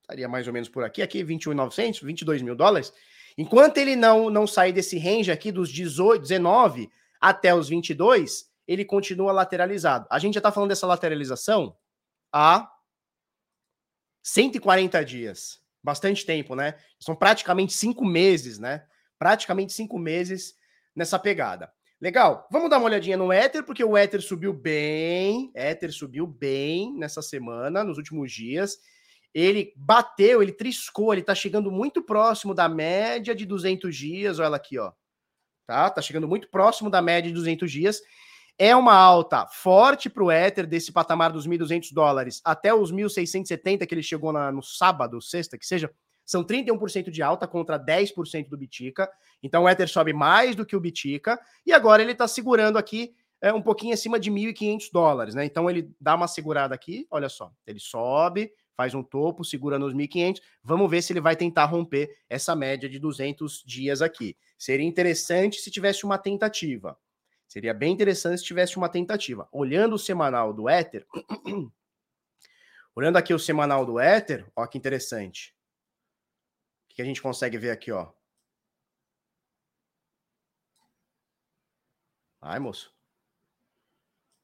Estaria mais ou menos por aqui, aqui 21.900, 22 mil dólares. Enquanto ele não, não sair desse range aqui dos 18, 19 até os 22, ele continua lateralizado. A gente já está falando dessa lateralização há 140 dias. Bastante tempo, né? São praticamente cinco meses, né? praticamente cinco meses nessa pegada. Legal, vamos dar uma olhadinha no Ether, porque o Ether subiu bem, Ether subiu bem nessa semana, nos últimos dias. Ele bateu, ele triscou, ele tá chegando muito próximo da média de 200 dias, olha aqui, ó. Tá? Tá chegando muito próximo da média de 200 dias. É uma alta forte para o Ether, desse patamar dos 1.200 dólares até os 1.670 que ele chegou na, no sábado, sexta, que seja, são 31% de alta contra 10% do Bitica. Então o Ether sobe mais do que o Bitica. E agora ele está segurando aqui é, um pouquinho acima de 1.500 dólares. Né? Então ele dá uma segurada aqui. Olha só. Ele sobe, faz um topo, segura nos 1.500. Vamos ver se ele vai tentar romper essa média de 200 dias aqui. Seria interessante se tivesse uma tentativa. Seria bem interessante se tivesse uma tentativa. Olhando o semanal do Ether. olhando aqui o semanal do Ether, ó que interessante que a gente consegue ver aqui, ó? Ai, moço.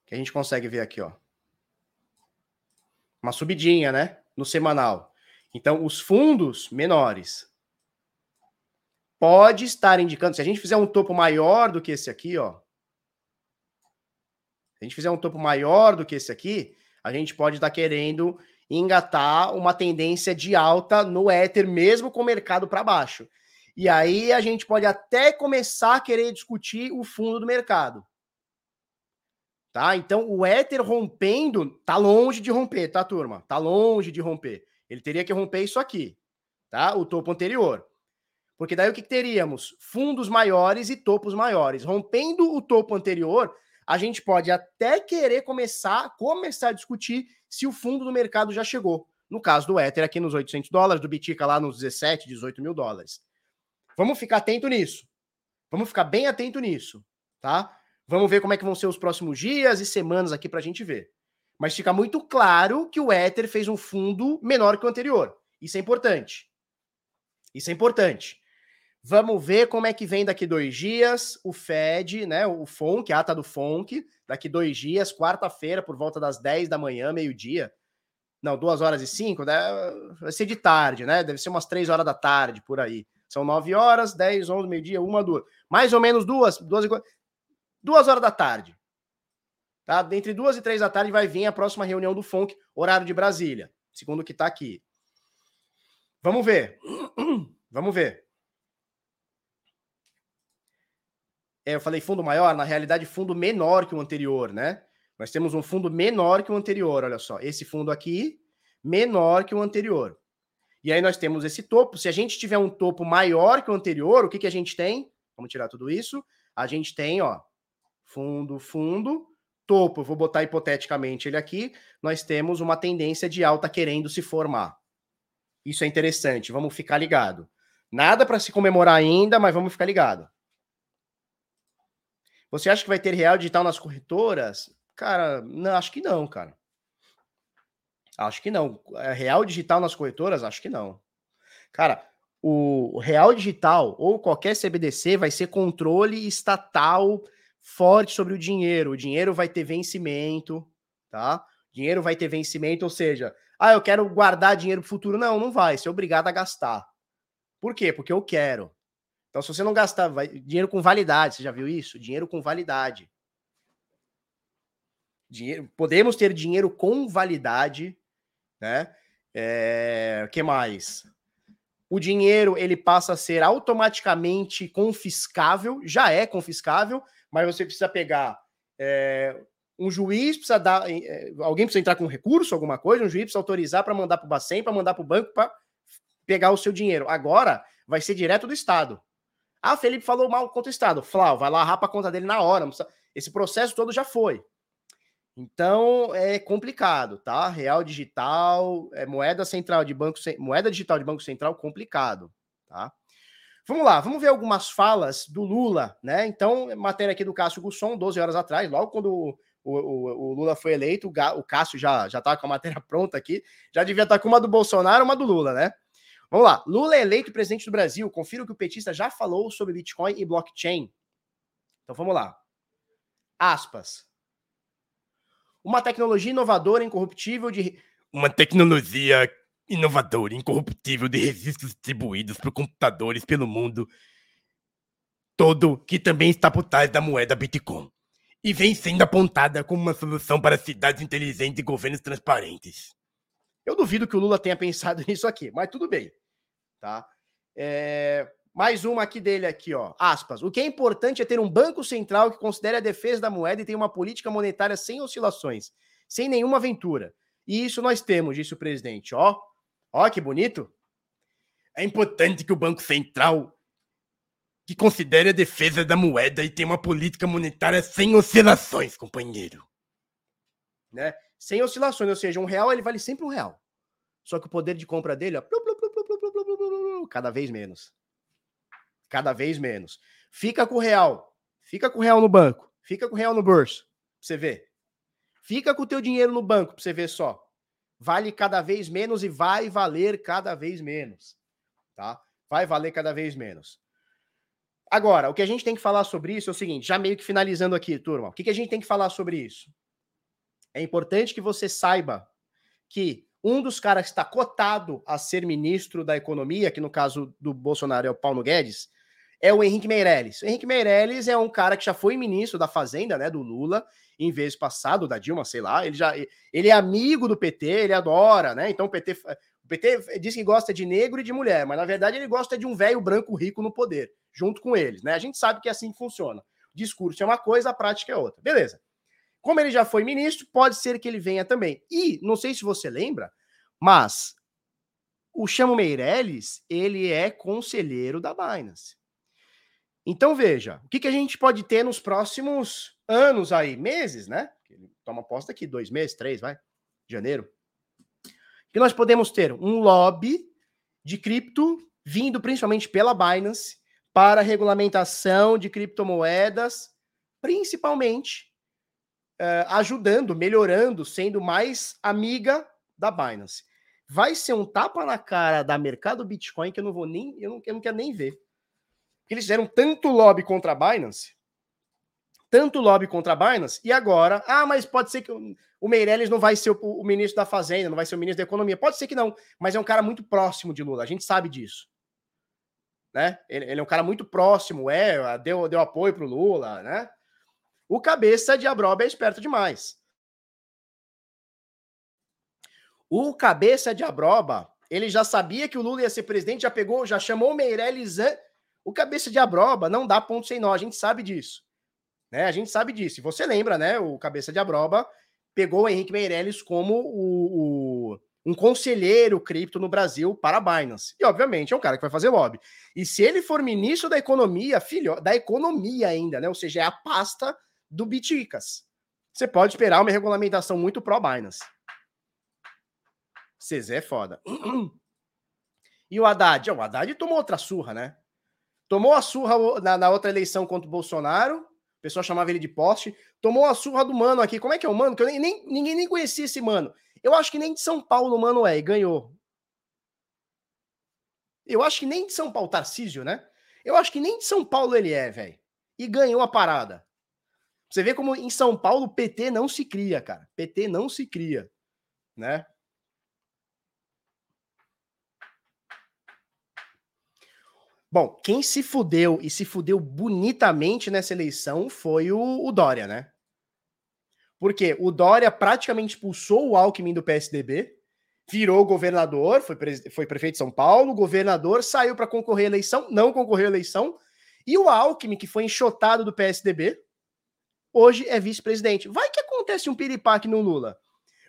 Que a gente consegue ver aqui, ó? Uma subidinha, né? No semanal. Então, os fundos menores pode estar indicando, se a gente fizer um topo maior do que esse aqui, ó. Se a gente fizer um topo maior do que esse aqui, a gente pode estar querendo engatar uma tendência de alta no Ether, mesmo com o mercado para baixo. E aí a gente pode até começar a querer discutir o fundo do mercado. Tá? Então o Ether rompendo tá longe de romper, tá, turma? Tá longe de romper. Ele teria que romper isso aqui, tá? O topo anterior. Porque daí o que teríamos? Fundos maiores e topos maiores. Rompendo o topo anterior, a gente pode até querer começar, começar a discutir se o fundo do mercado já chegou. No caso do Ether, aqui nos 800 dólares, do Bitica lá nos 17, 18 mil dólares. Vamos ficar atento nisso. Vamos ficar bem atento nisso, tá? Vamos ver como é que vão ser os próximos dias e semanas aqui para a gente ver. Mas fica muito claro que o Ether fez um fundo menor que o anterior. Isso é importante. Isso é importante. Vamos ver como é que vem daqui dois dias o Fed, né? O FONC, a ata do FONC, daqui dois dias, quarta-feira, por volta das 10 da manhã, meio-dia. Não, duas horas e cinco, né? vai ser de tarde, né? Deve ser umas três horas da tarde, por aí. São nove horas, dez, onze, meio-dia, uma, duas. Mais ou menos duas, duas, duas horas da tarde. Tá? Entre duas e três da tarde vai vir a próxima reunião do FONC, horário de Brasília, segundo o que está aqui. Vamos ver. Vamos ver. É, eu falei fundo maior, na realidade, fundo menor que o anterior, né? Nós temos um fundo menor que o anterior, olha só. Esse fundo aqui, menor que o anterior. E aí nós temos esse topo. Se a gente tiver um topo maior que o anterior, o que, que a gente tem? Vamos tirar tudo isso. A gente tem, ó, fundo, fundo, topo. Eu vou botar hipoteticamente ele aqui. Nós temos uma tendência de alta querendo se formar. Isso é interessante. Vamos ficar ligado. Nada para se comemorar ainda, mas vamos ficar ligado. Você acha que vai ter real digital nas corretoras? Cara, não, acho que não, cara. Acho que não. É real digital nas corretoras? Acho que não. Cara, o real digital ou qualquer CBDC vai ser controle estatal forte sobre o dinheiro. O dinheiro vai ter vencimento, tá? dinheiro vai ter vencimento, ou seja, ah, eu quero guardar dinheiro para o futuro. Não, não vai. Você é obrigado a gastar. Por quê? Porque eu quero. Então, se você não gastar, vai, dinheiro com validade, você já viu isso? Dinheiro com validade. Dinheiro, podemos ter dinheiro com validade, né? É, que mais? O dinheiro ele passa a ser automaticamente confiscável, já é confiscável, mas você precisa pegar é, um juiz precisa dar, é, alguém precisa entrar com recurso, alguma coisa, um juiz precisa autorizar para mandar para o Bacen, para mandar para o banco para pegar o seu dinheiro. Agora vai ser direto do Estado. Ah, Felipe falou mal contra o Estado. Flau, vai lá rapa a conta dele na hora. Esse processo todo já foi. Então é complicado, tá? Real digital, é moeda central de banco, moeda digital de banco central complicado, tá? Vamos lá, vamos ver algumas falas do Lula, né? Então, matéria aqui do Cássio Gusson, 12 horas atrás, logo quando o, o, o Lula foi eleito, o, Cássio já já tá com a matéria pronta aqui, já devia estar tá com uma do Bolsonaro, uma do Lula, né? Vamos lá, Lula é eleito presidente do Brasil. Confira o que o petista já falou sobre Bitcoin e blockchain. Então vamos lá. Aspas uma tecnologia inovadora, incorruptível de. Uma tecnologia inovadora, incorruptível de registros distribuídos por computadores pelo mundo todo, que também está por trás da moeda Bitcoin. E vem sendo apontada como uma solução para cidades inteligentes e governos transparentes. Eu duvido que o Lula tenha pensado nisso aqui, mas tudo bem. Tá? É... Mais uma aqui dele aqui, ó. Aspas. O que é importante é ter um banco central que considere a defesa da moeda e tenha uma política monetária sem oscilações, sem nenhuma aventura. E isso nós temos, disse o presidente. Ó, ó que bonito. É importante que o Banco Central que considere a defesa da moeda e tenha uma política monetária sem oscilações, companheiro. Né? Sem oscilações, ou seja, um real ele vale sempre um real. Só que o poder de compra dele, ó, cada vez menos cada vez menos. Fica com o real, fica com o real no banco, fica com o real no bolso, pra você ver. Fica com o teu dinheiro no banco, pra você ver só. Vale cada vez menos e vai valer cada vez menos, tá? Vai valer cada vez menos. Agora, o que a gente tem que falar sobre isso é o seguinte, já meio que finalizando aqui, turma. O que, que a gente tem que falar sobre isso? É importante que você saiba que um dos caras que está cotado a ser ministro da Economia, que no caso do Bolsonaro é o Paulo Guedes, é o Henrique Meirelles. O Henrique Meirelles é um cara que já foi ministro da Fazenda, né, do Lula, em vez passado da Dilma, sei lá. Ele já ele é amigo do PT, ele adora, né? Então o PT o PT diz que gosta de negro e de mulher, mas na verdade ele gosta de um velho branco rico no poder, junto com eles, né? A gente sabe que é assim que funciona. O discurso é uma coisa, a prática é outra. Beleza. Como ele já foi ministro, pode ser que ele venha também. E não sei se você lembra, mas o Chamo Meirelles, ele é conselheiro da Binance. Então veja, o que, que a gente pode ter nos próximos anos aí, meses, né? Toma aposta aqui, dois meses, três, vai, janeiro. Que nós podemos ter um lobby de cripto vindo principalmente pela Binance para regulamentação de criptomoedas, principalmente uh, ajudando, melhorando, sendo mais amiga da Binance. Vai ser um tapa na cara da mercado Bitcoin que eu não vou nem, eu não, eu não quero nem ver. Eles fizeram tanto lobby contra a Binance, tanto lobby contra a Binance, e agora, ah, mas pode ser que o Meirelles não vai ser o, o, ministro da Fazenda, não vai ser o ministro da Economia. Pode ser que não, mas é um cara muito próximo de Lula, a gente sabe disso. Né? Ele, ele é um cara muito próximo, é, deu, deu apoio pro Lula, né? O cabeça de Abroba é esperto demais. O cabeça de Abroba, ele já sabia que o Lula ia ser presidente, já pegou, já chamou o Meirelles. O cabeça de Abroba não dá ponto sem nó, a gente sabe disso. Né? A gente sabe disso. E você lembra, né? O cabeça de Abroba pegou o Henrique Meirelles como o, o, um conselheiro cripto no Brasil para a Binance. E, obviamente, é um cara que vai fazer lobby. E se ele for ministro da economia, filho, da economia ainda, né? Ou seja, é a pasta do Biticas. Você pode esperar uma regulamentação muito pró-Binance. Cezé é foda. E o Haddad? O Haddad tomou outra surra, né? Tomou a surra na, na, outra eleição contra o Bolsonaro. O pessoal chamava ele de poste. Tomou a surra do mano aqui. Como é que é o mano? Que eu nem, nem, ninguém nem conhecia esse mano. Eu acho que nem de São Paulo o mano é e ganhou. Eu acho que nem de São Paulo, Tarcísio, né? Eu acho que nem de São Paulo ele é, velho. E ganhou a parada. Você vê como em São Paulo o PT não se cria, cara. PT não se cria, né? Bom, quem se fudeu e se fudeu bonitamente nessa eleição foi o, o Dória, né? Porque o Dória praticamente expulsou o Alckmin do PSDB, virou governador, foi, foi prefeito de São Paulo, governador, saiu para concorrer à eleição, não concorreu à eleição, e o Alckmin, que foi enxotado do PSDB, hoje é vice-presidente. Vai que acontece um piripaque no Lula.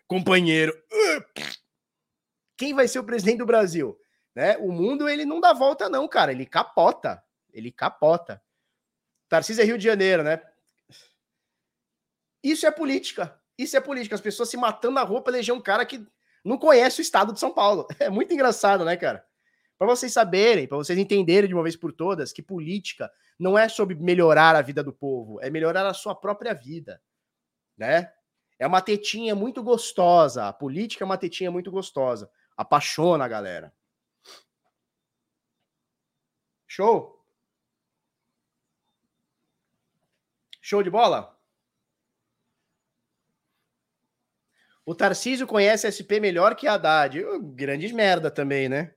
Companheiro, quem vai ser o presidente do Brasil? Né? O mundo ele não dá volta não, cara, ele capota. Ele capota. Tarcísio é Rio de Janeiro, né? Isso é política. Isso é política. As pessoas se matando na para eleger um cara que não conhece o estado de São Paulo. É muito engraçado, né, cara? Para vocês saberem, para vocês entenderem de uma vez por todas que política não é sobre melhorar a vida do povo, é melhorar a sua própria vida, né? É uma tetinha muito gostosa, a política é uma tetinha muito gostosa, apaixona a galera. Show? Show de bola? O Tarcísio conhece SP melhor que a Haddad. Grandes merda também, né?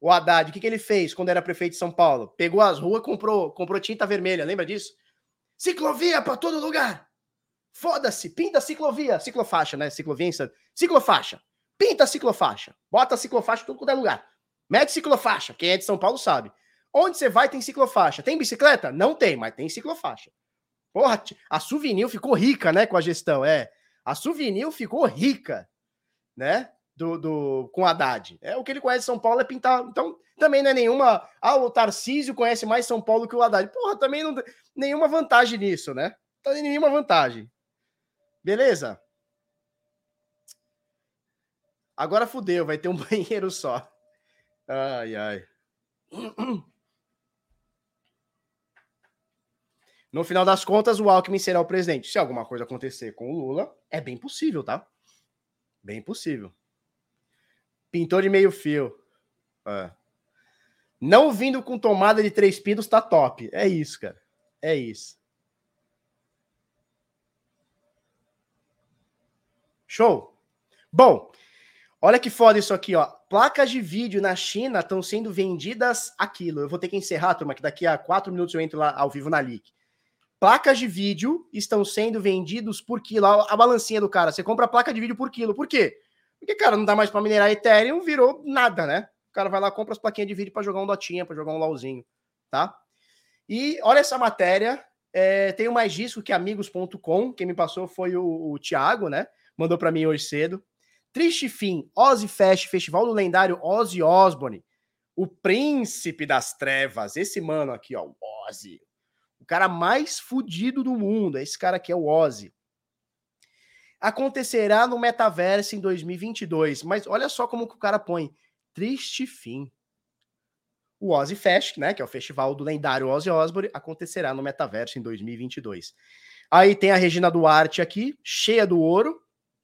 O Haddad, o que, que ele fez quando era prefeito de São Paulo? Pegou as ruas, comprou, comprou tinta vermelha, lembra disso? Ciclovia para todo lugar. Foda-se, pinta ciclovia, ciclofaixa, né? Ciclovia, ciclofaixa. Pinta ciclofaixa. Bota ciclofaixa em todo é lugar. Mete ciclofaixa. Quem é de São Paulo sabe. Onde você vai tem ciclofaixa. Tem bicicleta? Não tem, mas tem ciclofaixa. Porra, a Souvenir ficou rica, né, com a gestão. É, a Souvenir ficou rica, né? Do, do, com Haddad. É o que ele conhece São Paulo é pintar. Então, também não é nenhuma. Ah, o Tarcísio conhece mais São Paulo que o Haddad. Porra, também não nenhuma vantagem nisso, né? Não tem nenhuma vantagem. Beleza? Agora fudeu, vai ter um banheiro só. Ai, ai. No final das contas, o Alckmin será o presidente. Se alguma coisa acontecer com o Lula, é bem possível, tá? Bem possível. Pintor de meio fio. É. Não vindo com tomada de três pinos, tá top. É isso, cara. É isso. Show. Bom, olha que foda isso aqui, ó. Placas de vídeo na China estão sendo vendidas aquilo. Eu vou ter que encerrar, turma, que daqui a quatro minutos eu entro lá ao vivo na Leak. Placas de vídeo estão sendo vendidos por quilo. A balancinha do cara. Você compra placa de vídeo por quilo. Por quê? Porque, cara, não dá mais para minerar Ethereum, virou nada, né? O cara vai lá, compra as plaquinhas de vídeo para jogar um Dotinha, para jogar um LOLzinho, tá? E olha essa matéria. É, tem o mais disco que amigos.com. Quem me passou foi o, o Thiago, né? Mandou para mim hoje cedo. Triste fim, Ozzy Fest, festival do lendário Ozzy Osbourne. O príncipe das trevas. Esse mano aqui, ó, o Ozzy. O cara mais fudido do mundo. Esse cara aqui é o Ozzy acontecerá no metaverso em 2022. Mas olha só como que o cara põe. Triste fim. o Ozzy Fest, né, que é o festival do lendário Ozzy Osbourne, acontecerá no metaverso em 2022. Aí tem a Regina Duarte aqui, cheia do ouro,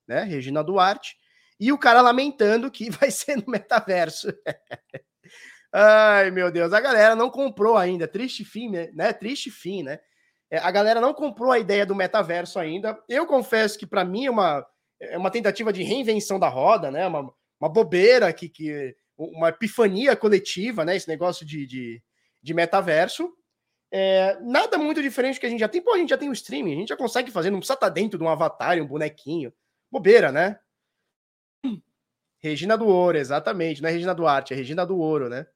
né, Regina Duarte, e o cara lamentando que vai ser no metaverso. Ai, meu Deus, a galera não comprou ainda, triste fim, né? né? Triste fim, né? É, a galera não comprou a ideia do metaverso ainda. Eu confesso que para mim é uma, é uma tentativa de reinvenção da roda, né? Uma, uma bobeira que, que uma epifania coletiva, né? Esse negócio de, de, de metaverso. É, nada muito diferente do que a gente já tem. Pô, a gente já tem o streaming, a gente já consegue fazer, não precisa estar tá dentro de um avatar, um bonequinho. Bobeira, né? Regina do Ouro, exatamente. Não é Regina Duarte, é Regina do Ouro, né?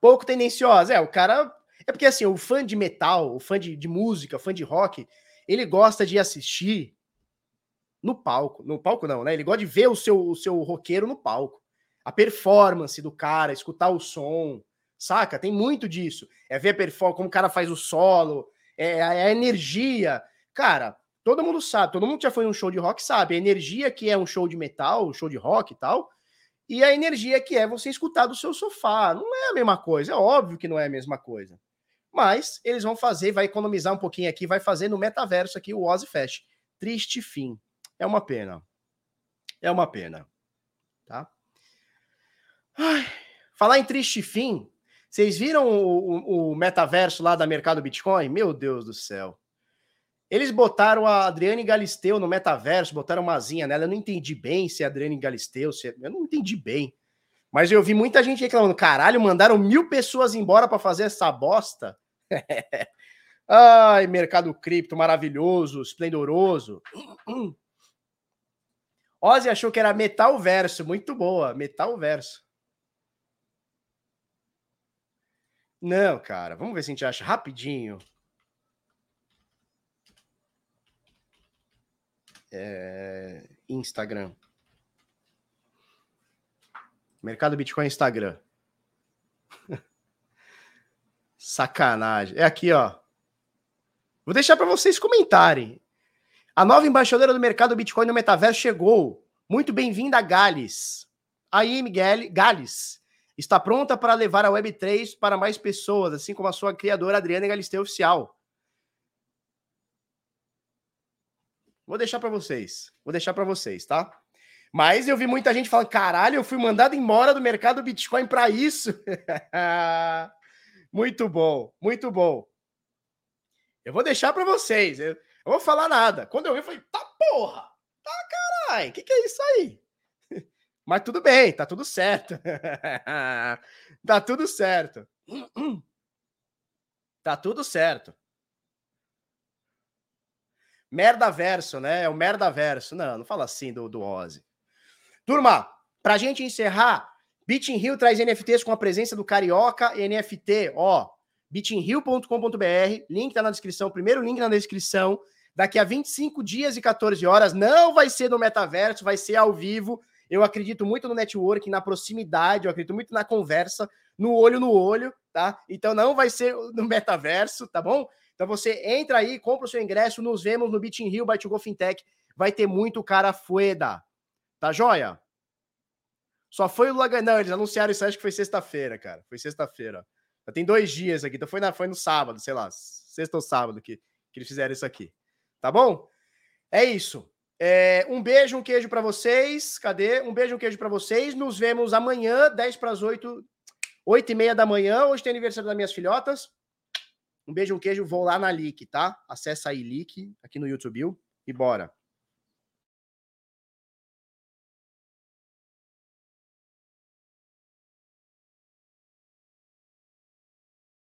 Pouco tendenciosa. É, o cara. É porque assim, o fã de metal, o fã de, de música, o fã de rock, ele gosta de assistir no palco. No palco, não, né? Ele gosta de ver o seu, o seu roqueiro no palco. A performance do cara, escutar o som, saca? Tem muito disso. É ver a performance, como o cara faz o solo, é, é a energia. Cara, todo mundo sabe, todo mundo que já foi num show de rock sabe a energia que é um show de metal, um show de rock e tal, e a energia que é você escutar do seu sofá. Não é a mesma coisa, é óbvio que não é a mesma coisa. Mas eles vão fazer, vai economizar um pouquinho aqui, vai fazer no metaverso aqui o Ozzy Fest. Triste fim. É uma pena. É uma pena. Tá? Ai, falar em triste fim, vocês viram o, o, o, metaverso lá da Mercado Bitcoin? Meu Deus do céu. Eles botaram a Adriane Galisteu no metaverso, botaram uma asinha nela. Eu não entendi bem se é Adriane Galisteu, se é... eu não entendi bem. Mas eu vi muita gente reclamando: caralho, mandaram mil pessoas embora para fazer essa bosta. Ai, mercado cripto maravilhoso, esplendoroso. Ozzy achou que era Metal Verso, muito boa, Metal Verso. Não, cara, vamos ver se a gente acha rapidinho. É... Instagram. Mercado Bitcoin Instagram. Sacanagem. É aqui, ó. Vou deixar para vocês comentarem. A nova embaixadora do mercado Bitcoin no metaverso chegou. Muito bem-vinda, Gales. Aí, Miguel Gales está pronta para levar a Web3 para mais pessoas, assim como a sua criadora Adriana Galisteu Oficial. Vou deixar para vocês. Vou deixar para vocês, tá? Mas eu vi muita gente falando: caralho, eu fui mandado embora do mercado Bitcoin para isso. muito bom, muito bom. Eu vou deixar para vocês. Eu, eu vou falar nada. Quando eu vi, eu falei, tá porra! Tá caralho, o que, que é isso aí? Mas tudo bem, tá tudo certo. tá tudo certo. Tá tudo certo. Merda verso, né? É o merda verso. Não, não fala assim do, do Ozzy. Turma, pra gente encerrar, Beating Hill traz NFTs com a presença do Carioca NFT, ó, beatinghill.com.br, link tá na descrição, primeiro link na descrição. Daqui a 25 dias e 14 horas, não vai ser no metaverso, vai ser ao vivo. Eu acredito muito no network, na proximidade, eu acredito muito na conversa, no olho no olho, tá? Então não vai ser no metaverso, tá bom? Então você entra aí, compra o seu ingresso, nos vemos no Beating Rio by Go Fintech. Vai ter muito cara fueda. Tá joia? Só foi o Lagan. Não, eles anunciaram isso, acho que foi sexta-feira, cara. Foi sexta-feira. Já tem dois dias aqui, então foi, na, foi no sábado, sei lá, sexta ou sábado que, que eles fizeram isso aqui. Tá bom? É isso. É, um beijo, um queijo para vocês. Cadê? Um beijo, um queijo para vocês. Nos vemos amanhã, 10 para as 8, 8 e meia da manhã. Hoje tem aniversário das minhas filhotas. Um beijo, um queijo. Vou lá na Leak, tá? Acessa aí Leak aqui no YouTube e bora.